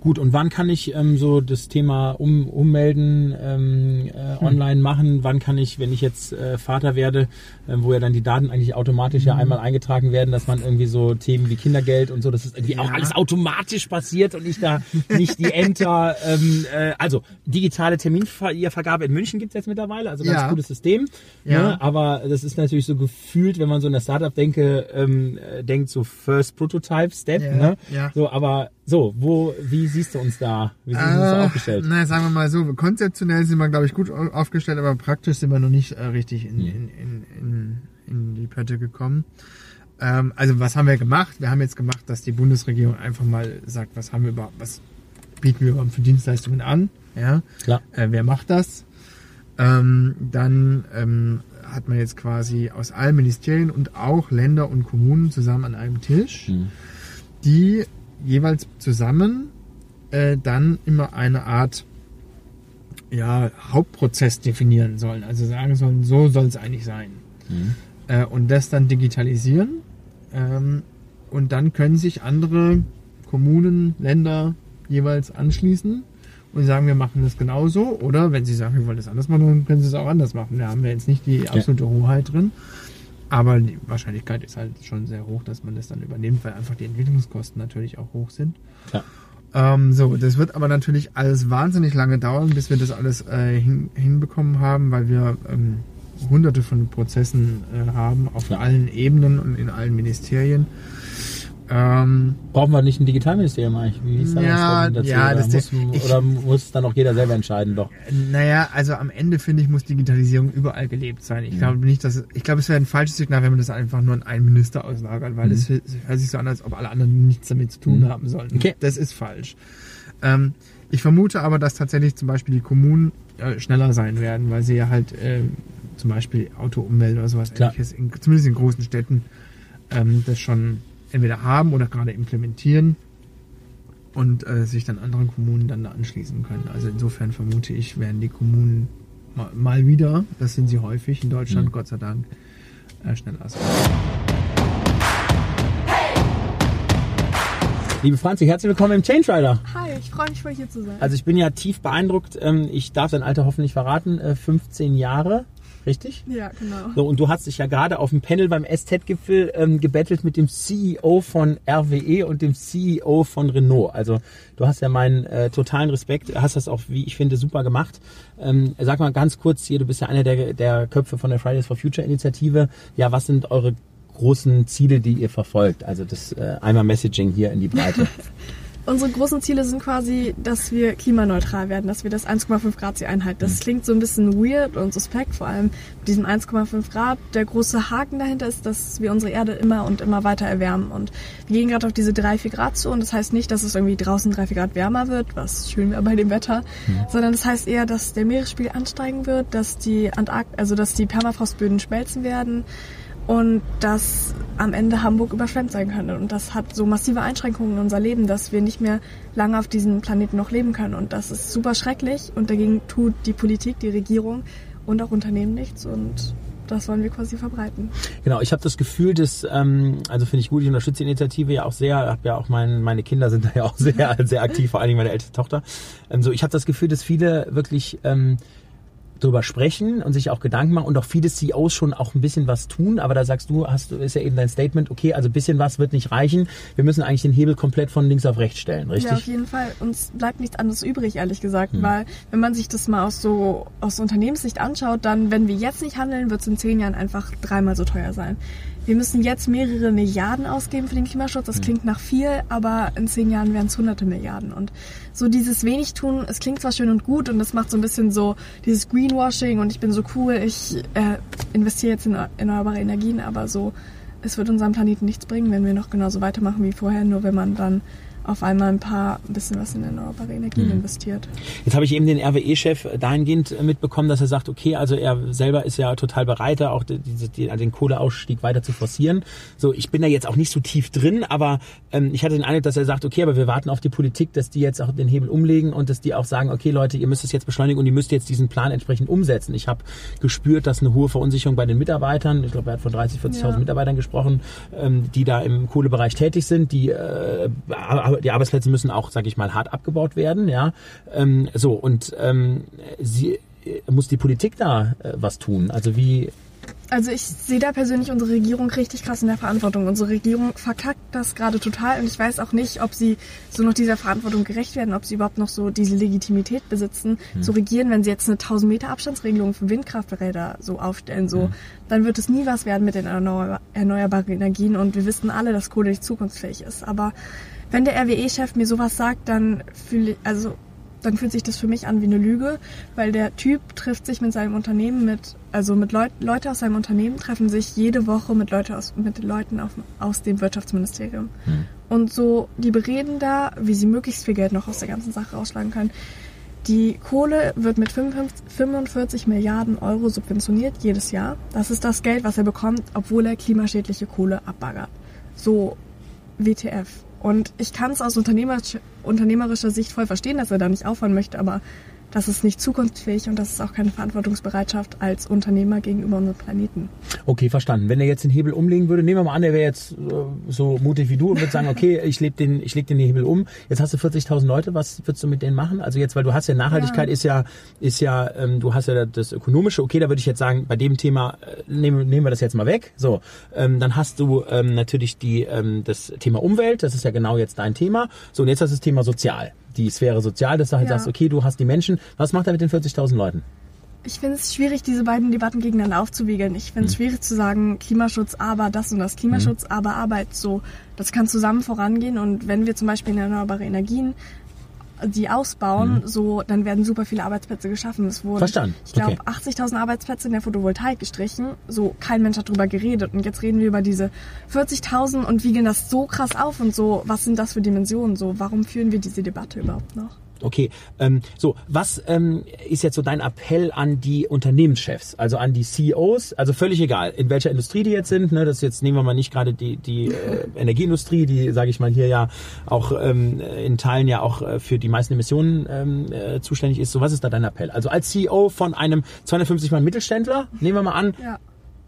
Gut, und wann kann ich ähm, so das Thema um, ummelden ähm, äh, hm. online machen? Wann kann ich, wenn ich jetzt äh, Vater werde, äh, wo ja dann die Daten eigentlich automatisch ja hm. einmal eingetragen werden, dass man irgendwie so Themen wie Kindergeld und so, dass es irgendwie ja. auch alles automatisch passiert und ich da nicht die Ämter, ähm, äh, also digitale Terminvergabe in München gibt's jetzt mittlerweile, also ganz ja. gutes System. Ja. Ne? Aber das ist natürlich so gefühlt, wenn man so in der Startup-Denke ähm, äh, denkt, so First Prototype Step. Ja. Ne? Ja. So, aber so, wo, wie siehst du uns da? Wie sind äh, wir uns da aufgestellt? Na, sagen wir mal so, konzeptionell sind wir, glaube ich, gut aufgestellt, aber praktisch sind wir noch nicht äh, richtig in, in, in, in, in die Pötte gekommen. Ähm, also was haben wir gemacht? Wir haben jetzt gemacht, dass die Bundesregierung einfach mal sagt, was haben wir überhaupt, was bieten wir überhaupt für Dienstleistungen an? Ja, klar. Äh, wer macht das? Ähm, dann ähm, hat man jetzt quasi aus allen Ministerien und auch Länder und Kommunen zusammen an einem Tisch, mhm. die jeweils zusammen äh, dann immer eine Art ja, Hauptprozess definieren sollen. Also sagen sollen, so soll es eigentlich sein. Mhm. Äh, und das dann digitalisieren. Ähm, und dann können sich andere Kommunen, Länder jeweils anschließen und sagen, wir machen das genauso. Oder wenn sie sagen, wir wollen das anders machen, dann können sie es auch anders machen. Da haben wir jetzt nicht die absolute. Hoheit drin. Aber die Wahrscheinlichkeit ist halt schon sehr hoch, dass man das dann übernimmt, weil einfach die Entwicklungskosten natürlich auch hoch sind. Ja. Ähm, so, das wird aber natürlich alles wahnsinnig lange dauern, bis wir das alles äh, hin, hinbekommen haben, weil wir ähm, hunderte von Prozessen äh, haben auf ja. allen Ebenen und in allen Ministerien. Ähm, Brauchen wir nicht ein Digitalministerium eigentlich? Wie hieß ja, das dazu? Ja, das muss, ich, oder muss dann auch jeder selber entscheiden, doch? Naja, also am Ende finde ich, muss Digitalisierung überall gelebt sein. Ich ja. glaube nicht, dass, ich glaube, es wäre ein falsches Signal, wenn man das einfach nur an einen Minister auslagert, weil es mhm. hört sich so an, als ob alle anderen nichts damit zu tun mhm. haben sollen. Okay. Das ist falsch. Ähm, ich vermute aber, dass tatsächlich zum Beispiel die Kommunen äh, schneller sein werden, weil sie ja halt äh, zum Beispiel Autoumwelt oder sowas ähnliches, in, zumindest in großen Städten, ähm, das schon entweder haben oder gerade implementieren und äh, sich dann anderen Kommunen dann da anschließen können. Also insofern vermute ich, werden die Kommunen mal, mal wieder, das sind sie häufig in Deutschland, mhm. Gott sei Dank, äh, schneller sein. Liebe Franzi, herzlich willkommen im Change Rider. Hi, ich freue mich, voll hier zu sein. Also ich bin ja tief beeindruckt. Ähm, ich darf dein Alter hoffentlich verraten. 15 äh, Jahre richtig? Ja, genau. So, und du hast dich ja gerade auf dem Panel beim SZ-Gipfel ähm, gebettelt mit dem CEO von RWE und dem CEO von Renault. Also du hast ja meinen äh, totalen Respekt, hast das auch, wie ich finde, super gemacht. Ähm, sag mal ganz kurz hier, du bist ja einer der, der Köpfe von der Fridays for Future Initiative. Ja, was sind eure großen Ziele, die ihr verfolgt? Also das äh, einmal Messaging hier in die Breite. Unsere großen Ziele sind quasi, dass wir klimaneutral werden, dass wir das 1,5 Grad Ziel einhalten. Das mhm. klingt so ein bisschen weird und suspekt, vor allem mit diesem 1,5 Grad. Der große Haken dahinter ist, dass wir unsere Erde immer und immer weiter erwärmen. Und wir gehen gerade auf diese 3, 4 Grad zu und das heißt nicht, dass es irgendwie draußen 3, 4 Grad wärmer wird, was schön wäre bei dem Wetter, mhm. sondern das heißt eher, dass der Meeresspiegel ansteigen wird, dass die Antarkt also dass die Permafrostböden schmelzen werden, und dass am Ende Hamburg überschwemmt sein könnte. Und das hat so massive Einschränkungen in unser Leben, dass wir nicht mehr lange auf diesem Planeten noch leben können. Und das ist super schrecklich und dagegen tut die Politik, die Regierung und auch Unternehmen nichts und das wollen wir quasi verbreiten. Genau, ich habe das Gefühl, dass, ähm, also finde ich gut, ich unterstütze die Initiative ja auch sehr, habe ja auch mein, meine Kinder sind da ja auch sehr, sehr aktiv, vor allen Dingen meine älteste Tochter. Ähm, so, ich habe das Gefühl, dass viele wirklich ähm, drüber sprechen und sich auch Gedanken machen und auch viele CEOs schon auch ein bisschen was tun. Aber da sagst du, hast du, ist ja eben dein Statement, okay, also ein bisschen was wird nicht reichen. Wir müssen eigentlich den Hebel komplett von links auf rechts stellen, richtig? Ja, auf jeden Fall. Uns bleibt nichts anderes übrig, ehrlich gesagt, hm. weil wenn man sich das mal aus so, aus Unternehmenssicht anschaut, dann, wenn wir jetzt nicht handeln, wird es in zehn Jahren einfach dreimal so teuer sein wir müssen jetzt mehrere Milliarden ausgeben für den Klimaschutz. Das klingt nach viel, aber in zehn Jahren wären es hunderte Milliarden. Und so dieses wenig tun, es klingt zwar schön und gut und es macht so ein bisschen so dieses Greenwashing und ich bin so cool, ich äh, investiere jetzt in erneuerbare Energien, aber so, es wird unserem Planeten nichts bringen, wenn wir noch genauso weitermachen wie vorher, nur wenn man dann auf einmal ein paar ein bisschen was in erneuerbare Energien mhm. investiert. Jetzt habe ich eben den RWE-Chef dahingehend mitbekommen, dass er sagt, okay, also er selber ist ja total bereit, auch die, die, den Kohleausstieg weiter zu forcieren. So, ich bin da jetzt auch nicht so tief drin, aber ähm, ich hatte den Eindruck, dass er sagt, okay, aber wir warten auf die Politik, dass die jetzt auch den Hebel umlegen und dass die auch sagen, okay, Leute, ihr müsst es jetzt beschleunigen und ihr müsst jetzt diesen Plan entsprechend umsetzen. Ich habe gespürt, dass eine hohe Verunsicherung bei den Mitarbeitern, ich glaube, er hat von 30, 40.000 ja. Mitarbeitern gesprochen, ähm, die da im Kohlebereich tätig sind, die äh, die Arbeitsplätze müssen auch, sage ich mal, hart abgebaut werden, ja. Ähm, so und ähm, sie äh, muss die Politik da äh, was tun? Also wie also ich sehe da persönlich unsere Regierung richtig krass in der Verantwortung. Unsere Regierung verkackt das gerade total und ich weiß auch nicht, ob sie so noch dieser Verantwortung gerecht werden, ob sie überhaupt noch so diese Legitimität besitzen, mhm. zu regieren, wenn sie jetzt eine 1000 Meter Abstandsregelung für Windkrafträder so aufstellen, so, mhm. dann wird es nie was werden mit den erneuerbaren Energien und wir wissen alle, dass Kohle nicht zukunftsfähig ist. Aber wenn der RWE-Chef mir sowas sagt, dann fühle ich, also dann fühlt sich das für mich an wie eine Lüge, weil der Typ trifft sich mit seinem Unternehmen mit, also mit Leut, Leute aus seinem Unternehmen treffen sich jede Woche mit, Leute aus, mit Leuten auf, aus dem Wirtschaftsministerium. Mhm. Und so, die bereden da, wie sie möglichst viel Geld noch aus der ganzen Sache rausschlagen können. Die Kohle wird mit 55, 45 Milliarden Euro subventioniert jedes Jahr. Das ist das Geld, was er bekommt, obwohl er klimaschädliche Kohle abbaggert. So WTF. Und ich kann es aus unternehmerischer, Sicht voll verstehen, dass er da nicht aufhören möchte, aber das ist nicht zukunftsfähig und das ist auch keine Verantwortungsbereitschaft als Unternehmer gegenüber unserem Planeten. Okay, verstanden. Wenn er jetzt den Hebel umlegen würde, nehmen wir mal an, er wäre jetzt äh, so mutig wie du und würde sagen, okay, ich leg den, ich leg den Hebel um. Jetzt hast du 40.000 Leute, was würdest du mit denen machen? Also jetzt, weil du hast ja Nachhaltigkeit ja. ist ja, ist ja, ähm, du hast ja das ökonomische. Okay, da würde ich jetzt sagen, bei dem Thema äh, nehmen, nehmen wir das jetzt mal weg. So, ähm, dann hast du ähm, natürlich die ähm, das Thema Umwelt. Das ist ja genau jetzt dein Thema. So und jetzt hast du das Thema Sozial die Sphäre sozial, dass du halt ja. sagst, okay, du hast die Menschen. Was macht er mit den 40.000 Leuten? Ich finde es schwierig, diese beiden Debatten gegeneinander aufzuwiegeln. Ich finde es hm. schwierig zu sagen, Klimaschutz, aber das und das. Klimaschutz, hm. aber Arbeit. So, das kann zusammen vorangehen. Und wenn wir zum Beispiel in erneuerbare Energien die ausbauen, mhm. so dann werden super viele Arbeitsplätze geschaffen. Es wurden, Verstanden. Ich glaube, okay. 80.000 Arbeitsplätze in der Photovoltaik gestrichen. So kein Mensch hat drüber geredet. Und jetzt reden wir über diese 40.000 und wiegeln das so krass auf und so. Was sind das für Dimensionen? So, warum führen wir diese Debatte überhaupt noch? Okay, ähm, so, was ähm, ist jetzt so dein Appell an die Unternehmenschefs, also an die CEOs, also völlig egal, in welcher Industrie die jetzt sind, ne, das jetzt nehmen wir mal nicht gerade die, die äh, Energieindustrie, die, sage ich mal, hier ja auch ähm, in Teilen ja auch äh, für die meisten Emissionen ähm, äh, zuständig ist. So, was ist da dein Appell? Also als CEO von einem 250 Mann Mittelständler, nehmen wir mal an, ja.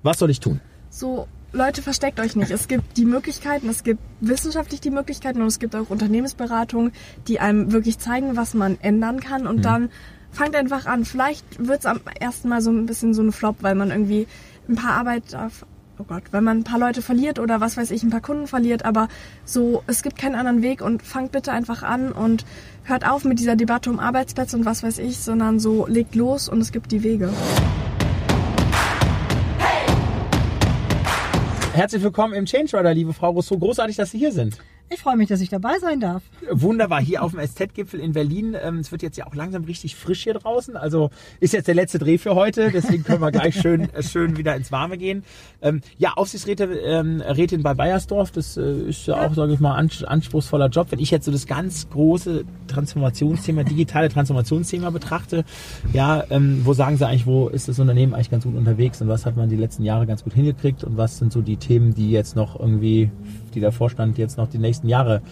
was soll ich tun? So, Leute, versteckt euch nicht. Es gibt die Möglichkeiten, es gibt wissenschaftlich die Möglichkeiten und es gibt auch Unternehmensberatungen, die einem wirklich zeigen, was man ändern kann und mhm. dann fangt einfach an. Vielleicht wird es am ersten Mal so ein bisschen so ein Flop, weil man irgendwie ein paar Arbeit auf, oh Gott, weil man ein paar Leute verliert oder was weiß ich, ein paar Kunden verliert, aber so, es gibt keinen anderen Weg und fangt bitte einfach an und hört auf mit dieser Debatte um Arbeitsplätze und was weiß ich, sondern so legt los und es gibt die Wege. Herzlich willkommen im Change Rider, liebe Frau Rousseau. Großartig, dass Sie hier sind. Ich freue mich, dass ich dabei sein darf. Wunderbar, hier auf dem SZ-Gipfel in Berlin. Ähm, es wird jetzt ja auch langsam richtig frisch hier draußen. Also ist jetzt der letzte Dreh für heute, deswegen können wir gleich schön, äh, schön wieder ins Warme gehen. Ähm, ja, Aufsichtsrätin ähm, bei Bayersdorf, das äh, ist ja auch, sage ich mal, anspruchsvoller Job. Wenn ich jetzt so das ganz große Transformationsthema, digitale Transformationsthema betrachte, ja, wo sagen Sie eigentlich, wo ist das Unternehmen eigentlich ganz gut unterwegs und was hat man die letzten Jahre ganz gut hingekriegt und was sind so die Themen, die jetzt noch irgendwie, die der Vorstand jetzt noch die nächsten Jahre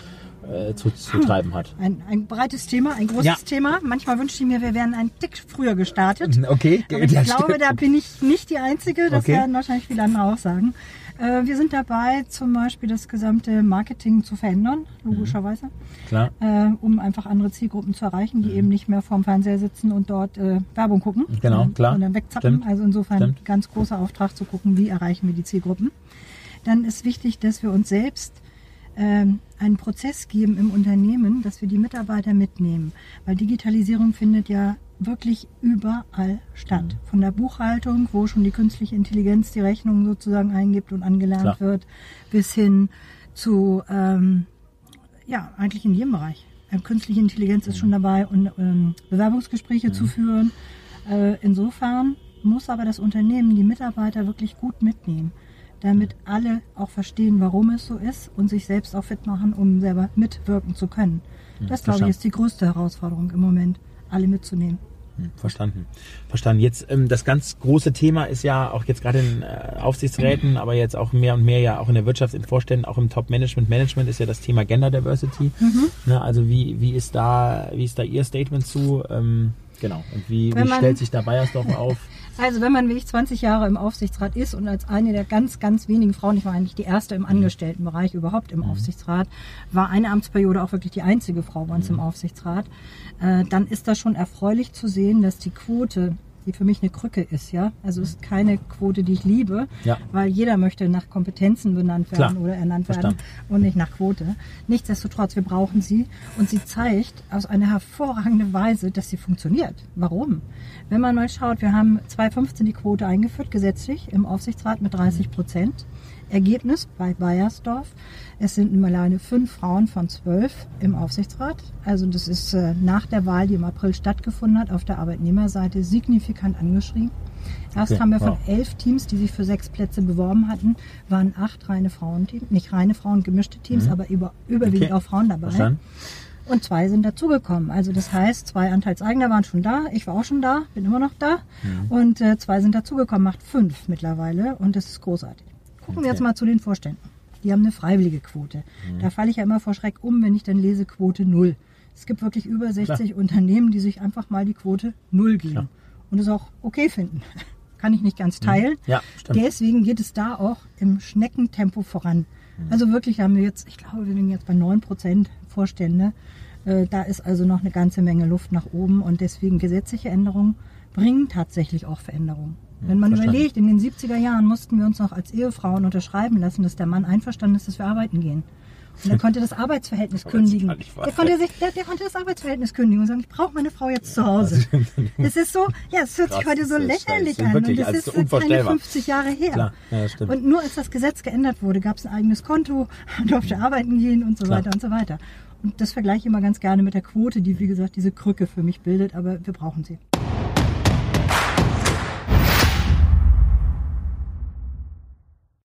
äh, zu, zu hm. treiben hat. Ein, ein breites Thema, ein großes ja. Thema. Manchmal wünsche ich mir, wir wären einen Tick früher gestartet. Okay. Aber ich ja, glaube, stimmt. da bin ich nicht die Einzige. Das okay. werden wahrscheinlich viele andere auch sagen. Äh, wir sind dabei, zum Beispiel das gesamte Marketing zu verändern, logischerweise. Mhm. Klar. Äh, um einfach andere Zielgruppen zu erreichen, die mhm. eben nicht mehr vorm Fernseher sitzen und dort äh, Werbung gucken. Genau, klar. Und dann wegzappen. Stimmt. Also insofern Stimmt. ganz großer Auftrag zu gucken, wie erreichen wir die Zielgruppen. Dann ist wichtig, dass wir uns selbst ähm, einen Prozess geben im Unternehmen, dass wir die Mitarbeiter mitnehmen. Weil Digitalisierung findet ja wirklich überall statt. Mhm. Von der Buchhaltung, wo schon die künstliche Intelligenz die Rechnung sozusagen eingibt und angelernt Klar. wird, bis hin zu, ähm, ja, eigentlich in jedem Bereich. Ähm, künstliche Intelligenz ist schon mhm. dabei, und, ähm, Bewerbungsgespräche ja. zu mhm. führen. Äh, insofern muss aber das Unternehmen die Mitarbeiter wirklich gut mitnehmen damit alle auch verstehen, warum es so ist und sich selbst auch fit machen, um selber mitwirken zu können. Hm, das, glaube ich, ist die größte Herausforderung im Moment, alle mitzunehmen. Hm, verstanden. Verstanden. Jetzt ähm, das ganz große Thema ist ja auch jetzt gerade in äh, Aufsichtsräten, aber jetzt auch mehr und mehr ja auch in der Wirtschaft, in Vorständen, auch im Top-Management, Management ist ja das Thema Gender Diversity. Mhm. Ne, also wie, wie ist da, wie ist da Ihr Statement zu? Ähm, genau. Und wie, wie stellt sich da Bayersdorf auf? Also wenn man wirklich 20 Jahre im Aufsichtsrat ist und als eine der ganz, ganz wenigen Frauen, ich war eigentlich die erste im Angestelltenbereich überhaupt im mhm. Aufsichtsrat, war eine Amtsperiode auch wirklich die einzige Frau bei uns mhm. im Aufsichtsrat, äh, dann ist das schon erfreulich zu sehen, dass die Quote die für mich eine Krücke ist, ja. Also es ist keine Quote, die ich liebe, ja. weil jeder möchte nach Kompetenzen benannt werden Klar. oder ernannt Verstanden. werden und nicht nach Quote. Nichtsdestotrotz, wir brauchen sie und sie zeigt aus einer hervorragenden Weise, dass sie funktioniert. Warum? Wenn man mal schaut, wir haben 2015 die Quote eingeführt, gesetzlich im Aufsichtsrat mit 30 Prozent. Ergebnis bei Bayersdorf. Es sind nur alleine fünf Frauen von zwölf im Aufsichtsrat. Also das ist äh, nach der Wahl, die im April stattgefunden hat, auf der Arbeitnehmerseite signifikant angeschrieben. Erst okay, haben wir wow. von elf Teams, die sich für sechs Plätze beworben hatten, waren acht reine Frauenteams, nicht reine Frauen, gemischte Teams, mhm. aber über, überwiegend okay. auch Frauen dabei. Verstanden. Und zwei sind dazugekommen. Also das heißt, zwei Anteilseigner waren schon da, ich war auch schon da, bin immer noch da. Mhm. Und äh, zwei sind dazugekommen, macht fünf mittlerweile und das ist großartig. Gucken wir jetzt mal zu den Vorständen. Die haben eine freiwillige Quote. Mhm. Da falle ich ja immer vor Schreck um, wenn ich dann lese Quote null. Es gibt wirklich über 60 Klar. Unternehmen, die sich einfach mal die Quote null geben Klar. und es auch okay finden. Kann ich nicht ganz mhm. teilen. Ja. Deswegen geht es da auch im Schneckentempo voran. Mhm. Also wirklich haben wir jetzt, ich glaube, wir sind jetzt bei 9% Vorstände. Äh, da ist also noch eine ganze Menge Luft nach oben und deswegen gesetzliche Änderungen bringen tatsächlich auch Veränderungen. Wenn man Verstanden. überlegt, in den 70er Jahren mussten wir uns noch als Ehefrauen unterschreiben lassen, dass der Mann einverstanden ist, dass wir arbeiten gehen. Und er konnte das Arbeitsverhältnis kündigen. Der konnte, sich, der, der, konnte das Arbeitsverhältnis kündigen und sagen, ich brauche meine Frau jetzt zu Hause. Es ist so, ja, es hört sich heute so lächerlich an. Und das ist keine 50 Jahre her. Klar, ja, und nur als das Gesetz geändert wurde, gab es ein eigenes Konto, man durfte arbeiten gehen und so Klar. weiter und so weiter. Und das vergleiche ich immer ganz gerne mit der Quote, die, wie gesagt, diese Krücke für mich bildet, aber wir brauchen sie.